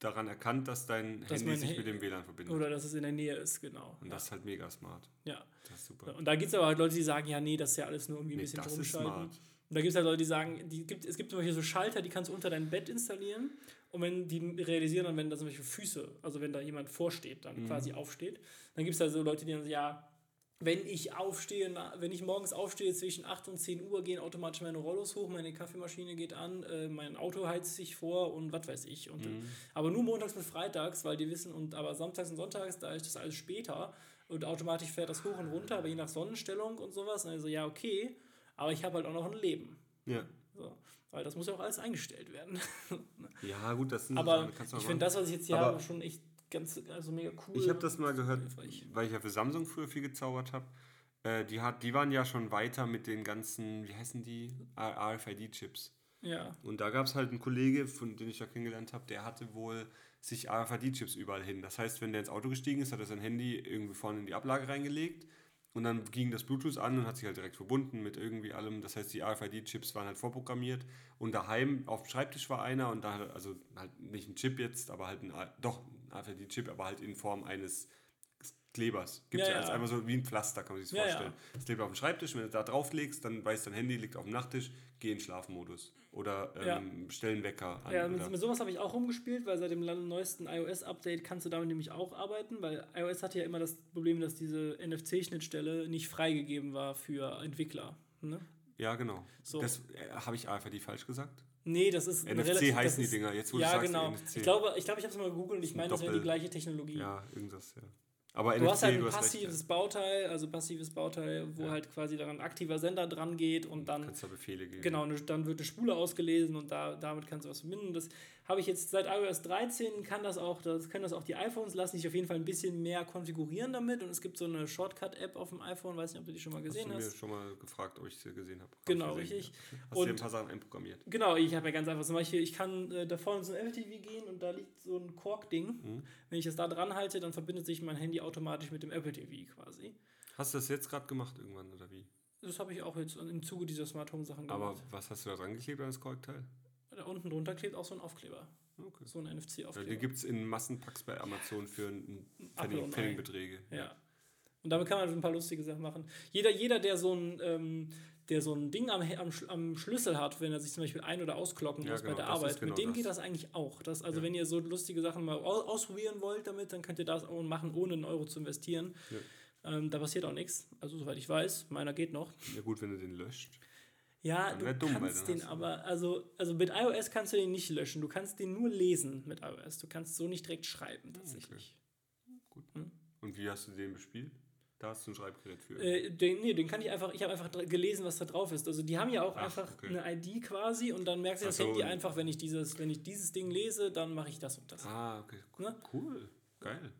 daran erkannt, dass dein Dass Handy sich mit dem WLAN verbindet. Oder dass es in der Nähe ist, genau. und das ist halt mega smart. Ja. Das ist super. Und da gibt es aber halt Leute, die sagen, ja, nee, das ist ja alles nur irgendwie ein Nee, bisschen das ist rumschalten. smart. Und da gibt es halt Leute, die sagen, die gibt, es gibt zum Beispiel so Schalter, die kannst du unter dein Bett installieren. Und wenn die realisieren dann, wenn da zum Beispiel Füße, also wenn da jemand vorsteht, dann Mhm. quasi aufsteht, dann gibt es da so Leute, die dann sagen, ja, wenn ich aufstehe, wenn ich morgens aufstehe zwischen 8 und 10 Uhr, gehen automatisch meine Rollos hoch, meine Kaffeemaschine geht an, äh, mein Auto heizt sich vor und was weiß ich. Und, äh, Mhm. Aber nur montags bis freitags, weil die wissen, und aber samstags und sonntags, da ist das alles später und automatisch fährt das hoch und runter, aber je nach Sonnenstellung und sowas. Und also ja, okay, aber ich habe halt auch noch ein Leben. Ja. So. Weil das muss ja auch alles eingestellt werden. ja, gut, das sind aber ich finde das, was ich jetzt hier Aber- habe, schon echt ganz, also mega cool. Ich habe das mal gehört, weil ich ja für Samsung früher viel gezaubert habe. Äh, die, hat, die waren ja schon weiter mit den ganzen, wie heißen die? RFID-Chips. Ja. Und da gab es halt einen Kollege, von den ich ja kennengelernt habe, der hatte wohl sich RFID-Chips überall hin. Das heißt, wenn der ins Auto gestiegen ist, hat er sein Handy irgendwie vorne in die Ablage reingelegt und dann ging das Bluetooth an und hat sich halt direkt verbunden mit irgendwie allem. Das heißt, die RFID-Chips waren halt vorprogrammiert und daheim auf dem Schreibtisch war einer und da, also halt nicht ein Chip jetzt, aber halt ein, doch ein RFID-Chip, aber halt in Form eines Klebers. Gibt es Ja, ja, als ja. einfach so wie ein Pflaster, kann man sich das Ja, ja. vorstellen. Das klebt auf dem Schreibtisch, wenn du da drauflegst, dann weiß dein Handy, liegt auf dem Nachttisch, geh in Schlafmodus. Oder ähm, stell einen Wecker an. Ja, mit, mit sowas habe ich auch rumgespielt, weil seit dem neuesten iOS-Update kannst du damit nämlich auch arbeiten, weil iOS hatte ja immer das Problem, dass diese NFC-Schnittstelle nicht freigegeben war für Entwickler. Ne? ja genau. So. Das äh, habe ich RFID falsch gesagt. Nee, das ist NFC relativ- heißen das die ist- Dinger, jetzt wo du Ja, sagst, genau. NFC. Ich glaube, ich, glaube, ich habe es mal gegoogelt und ich ein meine, das wäre die gleiche Technologie. Ja, irgendwas, ja. Aber Du NFC, hast halt ein du recht, passives ja. Bauteil, also passives Bauteil, wo Ja. halt quasi daran ein aktiver Sender dran geht und dann kannst da Befehle geben. Genau, ne- dann wird eine Spule ausgelesen und da, damit kannst du was verbinden. Das habe ich jetzt seit iOS 13 kann das auch, das können das auch die iPhones, lassen sich auf jeden Fall ein bisschen mehr konfigurieren damit und es gibt so eine Shortcut-App auf dem iPhone, weiß nicht, ob du die schon mal Hast gesehen du mir hast. schon mal gefragt, ob ich sie gesehen habe. Hab Genau, gesehen, richtig. Ja. Hast du dir ein Und- paar Sachen einprogrammiert? Genau, ich habe ja ganz einfach zum Beispiel, ich kann äh, da vorne so ein Apple TV gehen und da liegt so ein Kork-Ding. Mhm. Wenn ich das da dran halte, dann verbindet sich mein Handy automatisch mit dem Apple TV quasi. Hast du das jetzt gerade gemacht irgendwann oder wie? Das habe ich auch jetzt im Zuge dieser Smart Home Sachen Aber gemacht. was hast du da dran geklebt an das Korrekteil? Da unten drunter klebt auch so ein Aufkleber. Okay. So ein Ja, NFC-Aufkleber. die gibt es in Massenpacks bei Amazon für Pfennig. Pfennigbeträge. Ja. Und damit kann man ein paar lustige Sachen machen. Jeder, jeder der so ein, ähm, der so ein Ding am, am, am Schlüssel hat, wenn er sich zum Beispiel ein- oder ausklocken Ja, muss genau, bei der Arbeit. genau Mit dem das. geht das eigentlich auch. Das, also Ja. wenn ihr so lustige Sachen mal au- ausprobieren wollt damit, dann könnt ihr das auch machen, ohne einen Euro zu investieren. Ähm, da passiert auch nichts. Also soweit ich weiß, meiner geht noch. Ja gut, wenn du den löscht. Ja, du dumm, kannst den du- aber, also, also mit iOS kannst du den nicht löschen. Du kannst den nur lesen mit iOS. Du kannst so nicht direkt schreiben, tatsächlich. Und wie hast du den bespielt? Da hast du ein Schreibgerät für. Äh, den, nee, den kann ich einfach, ich habe einfach gelesen, was da drauf ist. Also die haben ja auch Ach, einfach okay. eine ID quasi und dann merkt sich das so. Handy einfach, wenn ich dieses, wenn ich dieses Ding lese, dann mache ich das und das. ah, okay. Cool. Ne? cool. Geil.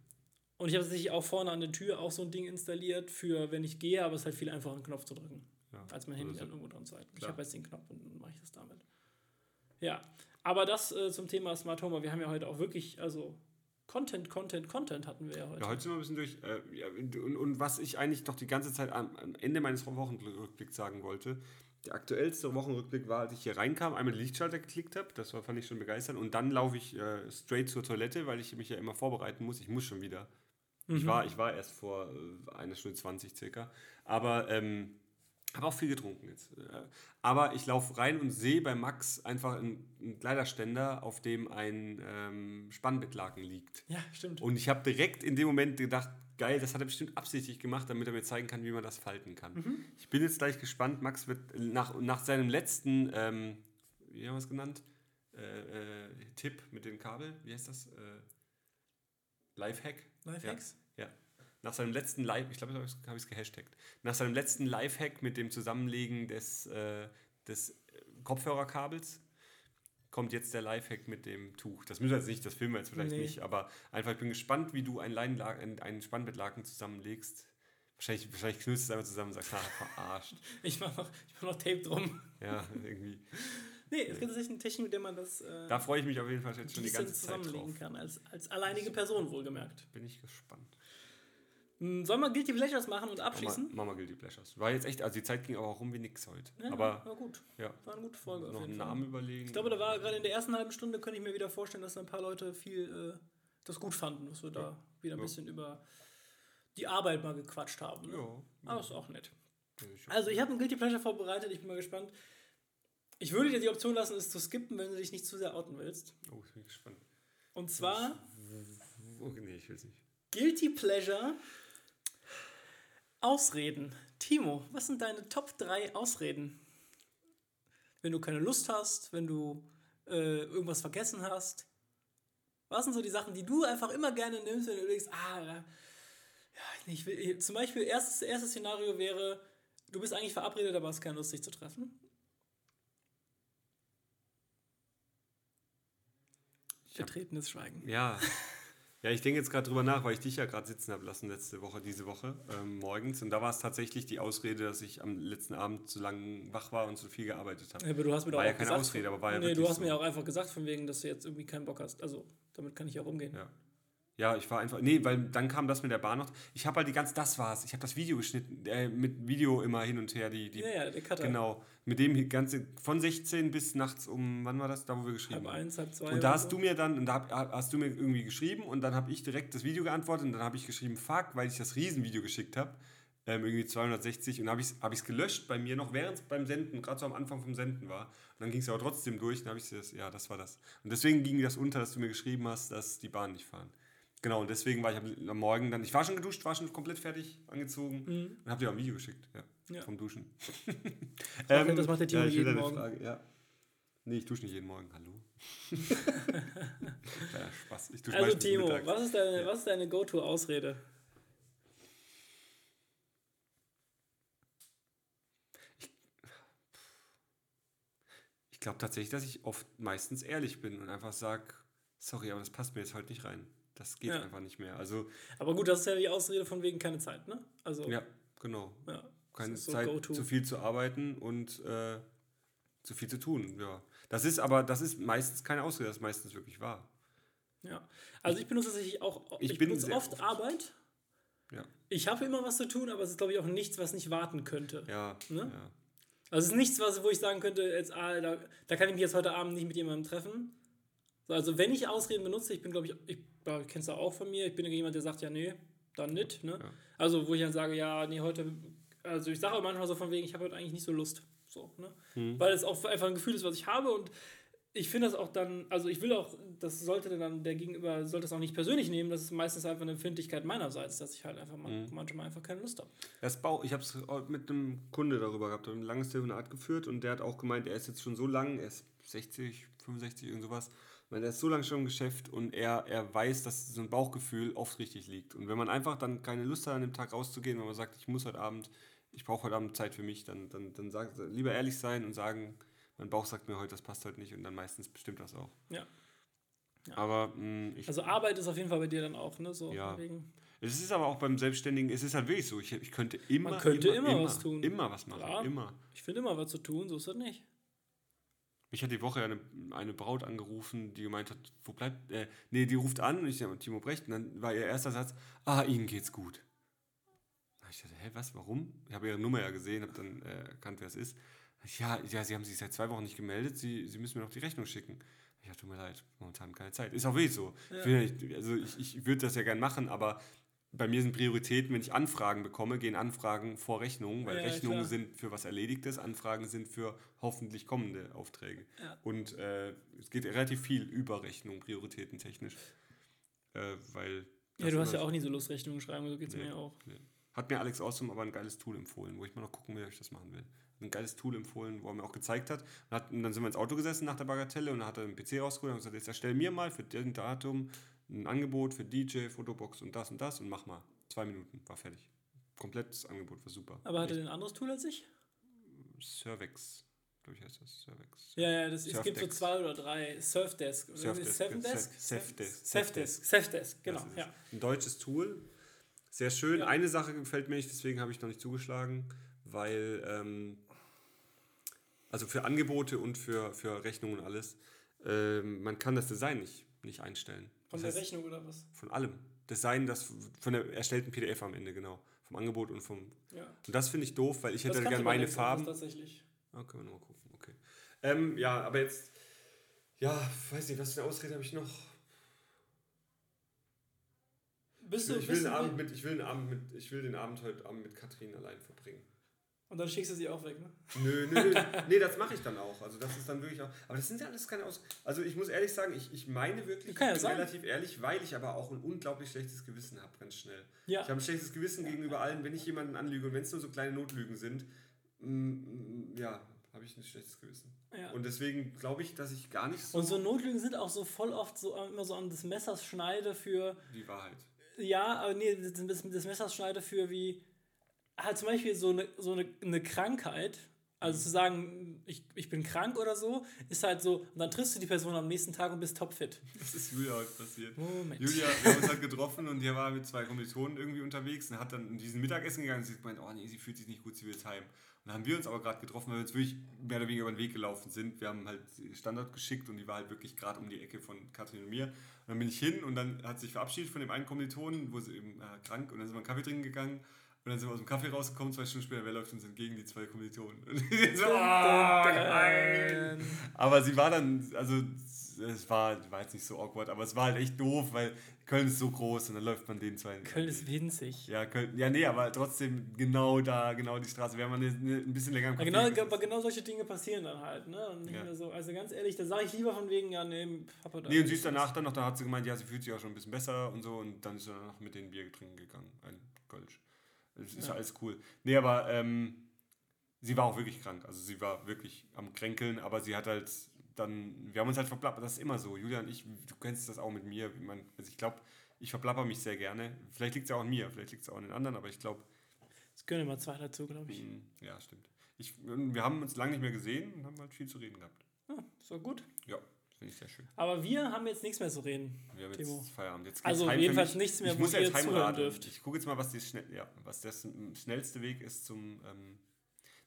Und ich habe tatsächlich auch vorne an der Tür auch so ein Ding installiert für, wenn ich gehe, aber es ist halt viel einfacher, einen Knopf zu drücken, Ja. als mein Handy Also, dann irgendwo dran zu halten. Ich habe jetzt den Knopf und dann mache ich das damit. Ja, aber das äh, zum Thema Smart Home. Wir haben ja heute auch wirklich, also Content, Content, Content hatten wir ja heute. Ja, heute sind wir ein bisschen durch. Äh, ja, und, und was ich eigentlich noch die ganze Zeit am, am Ende meines Wochenrückblicks sagen wollte, der aktuellste Wochenrückblick war, als ich hier reinkam, einmal den Lichtschalter geklickt habe, das war, fand ich schon begeisternd, und dann laufe ich äh, straight zur Toilette, weil ich mich ja immer vorbereiten muss. Ich muss schon wieder. Ich, war, ich war erst vor äh, einer Stunde 20 circa, aber ähm, habe auch viel getrunken jetzt. Äh, Aber ich laufe rein und sehe bei Max einfach einen, Kleiderständer, auf dem ein ähm, Spannbettlaken liegt. Ja, stimmt. Und ich habe direkt in dem Moment gedacht, geil, das hat er bestimmt absichtlich gemacht, damit er mir zeigen kann, wie man das falten kann. Ich bin jetzt gleich gespannt. Max wird nach, nach seinem letzten, ähm, wie haben wir es genannt? Äh, äh, Tipp mit den Kabel, wie heißt das? Äh, Lifehack? Lifehacks? Ja. ja. Nach seinem letzten Live, ich glaube, habe ich es gehashtagt. Nach seinem letzten Lifehack mit dem Zusammenlegen des, äh, des Kopfhörerkabels kommt jetzt der Lifehack mit dem Tuch. Das müssen wir jetzt nicht, das filmen wir jetzt vielleicht Nee. nicht, aber einfach, ich bin gespannt, wie du ein, Leinenlaken, ein, einen Spannbettlaken zusammenlegst. Wahrscheinlich, wahrscheinlich knüllst du es einfach zusammen und sagst, ha, verarscht. Ich mache noch, ich mach noch Tape drum. Ja, irgendwie. Nee, es gibt tatsächlich eine Technik, mit der man das äh, Da freue ich mich auf jeden Fall jetzt schon die ganze Zeit zusammenlegen drauf. kann. Als, als alleinige Person wohlgemerkt. Bin ich gespannt. Hm, Sollen wir Guilty Pleasures machen und Mama, abschließen? Mama Guilty Pleasures. War jetzt echt, also die Zeit ging aber auch rum wie nix heute. Ja, aber war gut. ja, War eine gute Folge. auf noch jeden einen Fall. Namen überlegen. Ich glaube, da war gerade in der ersten halben Stunde, könnte ich mir wieder vorstellen, dass da ein paar Leute viel äh, das gut fanden, dass wir da wieder ein Ja. bisschen über die Arbeit mal gequatscht haben. Ne? Ja. Aber ist auch nett. Ich- Also, ich habe ein Guilty Pleasure vorbereitet, ich bin mal gespannt. Ich würde dir die Option lassen, es zu skippen, wenn du dich nicht zu sehr outen willst. Oh, ich bin gespannt. Und zwar Oh, nee, ich will es nicht. Guilty Pleasure Ausreden. Timo, was sind deine Top 3 Ausreden? Wenn du keine Lust hast, wenn du äh, irgendwas vergessen hast. Was sind so die Sachen, die du einfach immer gerne nimmst, wenn du denkst, ah, ja, ich will, zum Beispiel, erstes, erstes Szenario wäre, du bist eigentlich verabredet, aber hast keine Lust, dich zu treffen. Vertretenes Schweigen. Ja. Ja, ich denke jetzt gerade drüber nach, weil ich dich ja gerade sitzen habe lassen letzte Woche, diese Woche, ähm, morgens. Und da war es tatsächlich die Ausrede, dass ich am letzten Abend zu lange wach war und zu viel gearbeitet habe. Ja, aber du hast mir doch War ja auch keine gesagt, Ausrede, aber war ja nee, du hast so. mir auch einfach gesagt, von wegen, dass du jetzt irgendwie keinen Bock hast. Also, damit kann ich auch umgehen. Ja. Ja, ich war einfach. Nee, weil dann kam das mit der Bahn noch. Ich habe halt die ganze. Das war's. Ich habe das Video geschnitten. Äh, mit Video immer hin und her. Die, die, Ja, ja, der Cutter. Genau. Mit dem ganze. Von 16 bis nachts um. Wann war das? Da, wo wir geschrieben Halb haben. eins, halb zwei. Und da hast so. du mir dann, und da hab, hast du mir irgendwie geschrieben und dann habe ich direkt das Video geantwortet und dann habe ich geschrieben, fuck, weil ich das Riesenvideo geschickt habe, ähm, irgendwie 260 und habe ich es hab ich's gelöscht bei mir noch, während es beim Senden, gerade so am Anfang vom Senden war. Und dann ging es aber trotzdem durch, dann habe ich das, ja, das war das. Und deswegen ging das unter, dass du mir geschrieben hast, dass die Bahn nicht fahren. Genau, und deswegen war ich am, Morgen dann, ich war schon geduscht, war schon komplett fertig angezogen und habe dir auch ein Video geschickt, ja, Mhm. Ja. vom Duschen. macht- das macht der Timo ja, ich jeden Morgen. Frage, ja. Nee, ich dusche nicht jeden Morgen, hallo. ja, Spaß. Ich dusche Also, Timo, mittags. was ist deine, was ist deine Go-To-Ausrede? Ich glaube tatsächlich, dass ich oft meistens ehrlich bin und einfach sage, sorry, aber das passt mir jetzt heute nicht rein. Das geht Ja. einfach nicht mehr. Also, Aber gut, das ist ja die Ausrede von wegen keine Zeit, ne? Also, ja, genau. ja, Keine so Zeit, zu viel zu arbeiten und äh, zu viel zu tun. Ja. Das ist aber, das ist meistens keine Ausrede, das ist meistens wirklich wahr. Ja. Also ich benutze tatsächlich auch, Ich ich, benutze oft, oft. Arbeit. Ja, Ich habe immer was zu tun, aber es ist, glaube ich, auch nichts, was nicht warten könnte. ja, Ne? ja. Also es ist nichts, was, wo ich sagen könnte, jetzt, ah, da, da kann ich mich jetzt heute Abend nicht mit jemandem treffen. So, Also wenn ich Ausreden benutze, ich bin, glaube ich, ich kennst du auch von mir, ich bin jemand, der sagt, ja, nee, dann nicht. Ne? Ja. Also wo ich dann sage, ja, nee, heute also ich sage auch manchmal so von wegen, ich habe heute eigentlich nicht so Lust. So, ne? Mhm. Weil es auch einfach ein Gefühl ist, was ich habe und ich finde das auch dann, also ich will auch, das sollte dann der Gegenüber, sollte das auch nicht persönlich nehmen, das ist meistens einfach eine Empfindlichkeit meinerseits, dass ich halt einfach mal, Mhm. manchmal einfach keine Lust habe. Das Bauch, ich habe es mit einem Kunde darüber gehabt, ein langes Telefonat geführt und der hat auch gemeint, er ist jetzt schon so lang, er ist 60, 65, irgend sowas. Meine, er ist so lange schon im Geschäft und er, er weiß, dass so ein Bauchgefühl oft richtig liegt. Und wenn man einfach dann keine Lust hat, an dem Tag rauszugehen, wenn man sagt, ich muss heute Abend, ich brauche heute Abend Zeit für mich, dann, dann, dann sagt, lieber ehrlich sein und sagen, mein Bauch sagt mir heute, das passt heute nicht und dann meistens bestimmt das auch. Ja. Aber mh, ich Also Arbeit ist auf jeden Fall bei dir dann auch, ne? So Ja. wegen. Es ist aber auch beim Selbstständigen, es ist halt wirklich so. Ich, ich könnte immer, Man könnte immer was tun. Immer was machen. Klar. Immer. Ich finde immer was zu tun, so ist das nicht. Mich hat die Woche eine, eine Braut angerufen, die gemeint hat, wo bleibt, äh, nee, die ruft an und ich sage, Timo Brecht, und dann war ihr erster Satz, ah, Ihnen geht's gut. Da Ich dachte, hä, was, warum? Ich habe ihre Nummer ja gesehen, habe dann äh, erkannt, wer es ist. Ja, ja, Sie haben sich seit zwei Wochen nicht gemeldet, Sie, Sie müssen mir noch die Rechnung schicken. Ich dachte, tut mir leid, momentan keine Zeit. Ist auch wirklich so. Ich ja nicht, also ich, ich würde das ja gern machen, aber bei mir sind Prioritäten, wenn ich Anfragen bekomme, gehen Anfragen vor Rechnungen, weil Ja, Rechnungen klar. sind für was Erledigtes, Anfragen sind für hoffentlich kommende Aufträge. Ja. Und äh, es geht relativ viel über Rechnung, prioritätentechnisch. Äh, weil Ja, du hast ja auch nie so Lust, Rechnungen schreiben, so geht es Nee. mir auch. Nee. Hat mir Alex Awesome aber ein geiles Tool empfohlen, wo ich mal noch gucken will, ob ich das machen will. Ein geiles Tool empfohlen, wo er mir auch gezeigt hat. Und, hat, und dann sind wir ins Auto gesessen nach der Bagatelle und dann hat er den PC rausgeholt und gesagt, jetzt erstell mir mal für den Datum ein Angebot für DJ, Fotobox und das und das und mach mal. Zwei Minuten, war fertig. Komplettes Angebot, war super. Aber hat er ein anderes Tool als ich? Cervex, glaube ich heißt das. Cervex. Ja, ja, das, es gibt so zwei oder drei. Surfdesk. Surfdesk, Seven ja, Desk? Safdesk. Safdesk. Safdesk, genau. Ja. Ein deutsches Tool. Sehr schön. Ja. Eine Sache gefällt mir nicht, deswegen habe ich noch nicht zugeschlagen, weil, ähm, also für Angebote und für, für Rechnungen und alles, ähm, man kann das Design nicht, nicht einstellen. Von Das der heißt, Rechnung oder was? Von allem. Design, das von der erstellten PDF am Ende, genau. Vom Angebot und vom. Ja. Und das finde ich doof, weil ich hätte Das gerne meine auch Farben. Tatsächlich. Ah, können wir nochmal gucken, okay. Ähm, ja, aber jetzt. Ja, weiß nicht, was für eine Ausrede habe ich noch? Bist du, Ich will, bist den du Abend mit, ich, will den Abend mit, ich will den Abend heute Abend mit Katrin allein verbringen. Und dann schickst du sie auch weg, ne? Nö, nö, nö. nee, das mache ich dann auch. Also das ist dann wirklich auch. Aber das sind ja alles keine Aus. Also ich muss ehrlich sagen, ich, ich meine wirklich, ja ich bin sein. relativ ehrlich, weil ich aber auch ein unglaublich schlechtes Gewissen habe, ganz schnell. Ja. Ich habe ein schlechtes Gewissen gegenüber allen, wenn ich jemanden anlüge und wenn es nur so kleine Notlügen sind, mm, mm, ja, habe ich ein schlechtes Gewissen. Ja. Und deswegen glaube ich, dass ich gar nicht so Und so Notlügen sind auch so voll oft so immer so an des Messers Schneide für, die Wahrheit. ja, aber nee, das, das des Messers Schneide für wie, halt zum Beispiel so eine, so eine, eine Krankheit, also zu sagen, ich, ich bin krank oder so, ist halt so, und dann triffst du die Person am nächsten Tag und bist topfit. Das ist Julia heute passiert. Moment. Julia, wir haben uns halt getroffen und die war mit zwei Kommilitonen irgendwie unterwegs und hat dann in diesen Mittagessen gegangen und sie hat gemeint, oh nee, sie fühlt sich nicht gut, sie will jetzt heim. Und dann haben wir uns aber gerade getroffen, weil wir uns wirklich mehr oder weniger über den Weg gelaufen sind. Wir haben halt Standard geschickt und die war halt wirklich gerade um die Ecke von Katrin und mir. Und dann bin ich hin und dann hat sie sich verabschiedet von dem einen Kommilitonen, wo sie eben äh, krank und dann sind wir einen Kaffee trinken gegangen. Und dann sind wir aus dem Kaffee rausgekommen, zwei Stunden später, wer läuft uns entgegen? Die zwei Kommilitonen. So, oh, geil. Aber sie war dann, also es war, war jetzt nicht so awkward, aber es war halt echt doof, weil Köln ist so groß und dann läuft man den zwei. Köln ist winzig. Ja, Köln, ja, nee, aber trotzdem genau da, genau die Straße. Wäre man ein bisschen länger im Ja, Café genau, aber genau solche Dinge passieren dann halt, ne? Ja. so, also ganz ehrlich, da sage ich lieber von wegen, ja, nee, Papa da. Nee, und sie ist danach dann noch, da hat sie gemeint, ja, sie fühlt sich auch schon ein bisschen besser und so und dann ist sie danach mit den Bier trinken gegangen, ein Kölsch. Das ist ja. Alles cool. Nee, aber ähm, sie war auch wirklich krank, also sie war wirklich am Kränkeln, aber sie hat halt dann, wir haben uns halt verplappert, das ist immer so, Julia und ich, du kennst das auch mit mir, man, also ich glaube, ich verplapper mich sehr gerne, vielleicht liegt es ja auch an mir, vielleicht liegt es auch an den anderen, aber ich glaube, Es können immer zwei dazu, glaube ich. Mm, Ja, stimmt. Ich, wir haben uns lange nicht mehr gesehen und haben halt viel zu reden gehabt. Ja, ist doch gut. Ja, finde ich sehr schön. Aber wir haben jetzt nichts mehr zu reden. Wir haben Timo. jetzt Feierabend. Jetzt Also heim jedenfalls nichts mehr, ich wo muss ihr jetzt zuhören dürft. Ich gucke jetzt mal, was, die schnell, ja, was m, schnellste Weg ist zum. Ähm,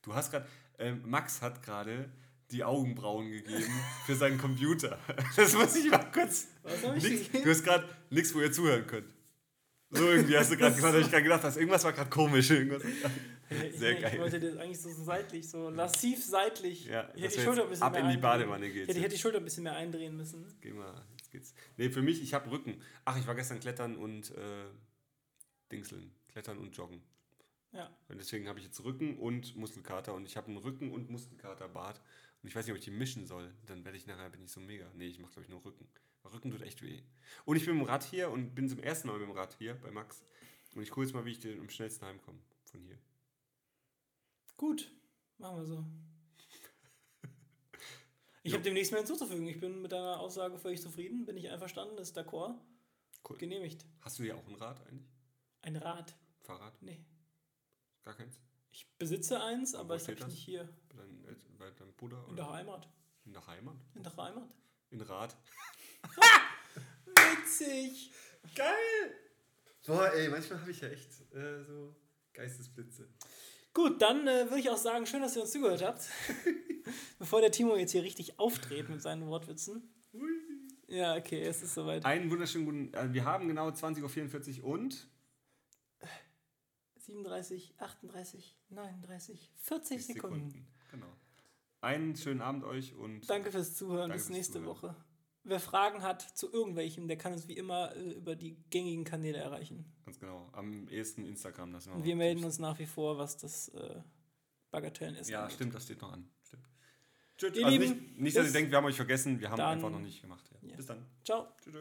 du hast gerade. Ähm, Max hat gerade die Augenbrauen gegeben für seinen Computer. Das muss ich mal kurz. Was hab ich Nix, du hast gerade nichts, wo ihr zuhören könnt. So irgendwie hast du gerade gesagt, habe ich gerade gedacht, hast, irgendwas war gerade komisch. Irgendwas. Sehr ich geil. wollte das eigentlich so seitlich, so lassiv seitlich. Ja, ich dass hätte die Schulter ein bisschen ab mehr in die Badewanne geht. Ich hätte, ich hätte die Schulter ein bisschen mehr eindrehen müssen. Geh mal, jetzt geht's. Nee, für mich, ich habe Rücken. Ach, ich war gestern klettern und äh, Dingseln. Klettern und joggen. Ja. Und deswegen habe ich jetzt Rücken und Muskelkater und ich habe einen Rücken- und Muskelkaterbart. Und ich weiß nicht, ob ich die mischen soll. Dann werde ich nachher bin ich so mega. Nee, ich mache glaube ich nur Rücken. Weil Rücken tut echt weh. Und ich bin mit dem Rad hier und bin zum ersten Mal mit dem Rad hier bei Max. Und ich gucke jetzt mal, wie ich den am schnellsten heimkomme von hier. Gut, machen wir so. Ich habe demnächst mehr hinzuzufügen. Ich bin mit deiner Aussage völlig zufrieden. Bin ich einverstanden? Ist d'accord? Cool. Genehmigt. Hast du hier auch ein Rad eigentlich? Ein Rad? Fahrrad? Nee. Gar keins? Ich besitze eins, aber ich steht habe das? nicht hier. Bei, deinem bei deinem Bruder? In Oder? der Heimat. In der Heimat? In der Heimat. In Rad? Witzig! Geil! Boah, ey, manchmal habe ich ja echt äh, so Geistesblitze. Gut, dann äh, würde ich auch sagen, schön, dass ihr uns zugehört habt. Bevor der Timo jetzt hier richtig aufdreht mit seinen Wortwitzen. Ja, okay, es ist soweit. Einen wunderschönen guten. Äh, wir haben genau 20.44 Uhr und 37, 38, 39, 40 Sekunden. Genau. Einen schönen Abend euch und Danke fürs Zuhören. Danke Bis fürs nächste Zuhören. Woche. Wer Fragen hat zu irgendwelchem, der kann uns wie immer äh, über die gängigen Kanäle erreichen. ganz genau. Am ehesten Instagram. Das wir melden uns nach wie vor, was das äh, Bagatellen ist. Ja, angeht. stimmt, das steht noch an. Stimmt. Tschüss. Also Lieben, nicht, nicht dass ihr denkt, wir haben euch vergessen. Wir haben einfach noch nicht gemacht. Ja. Ja. Bis dann. Ciao. Tschüss.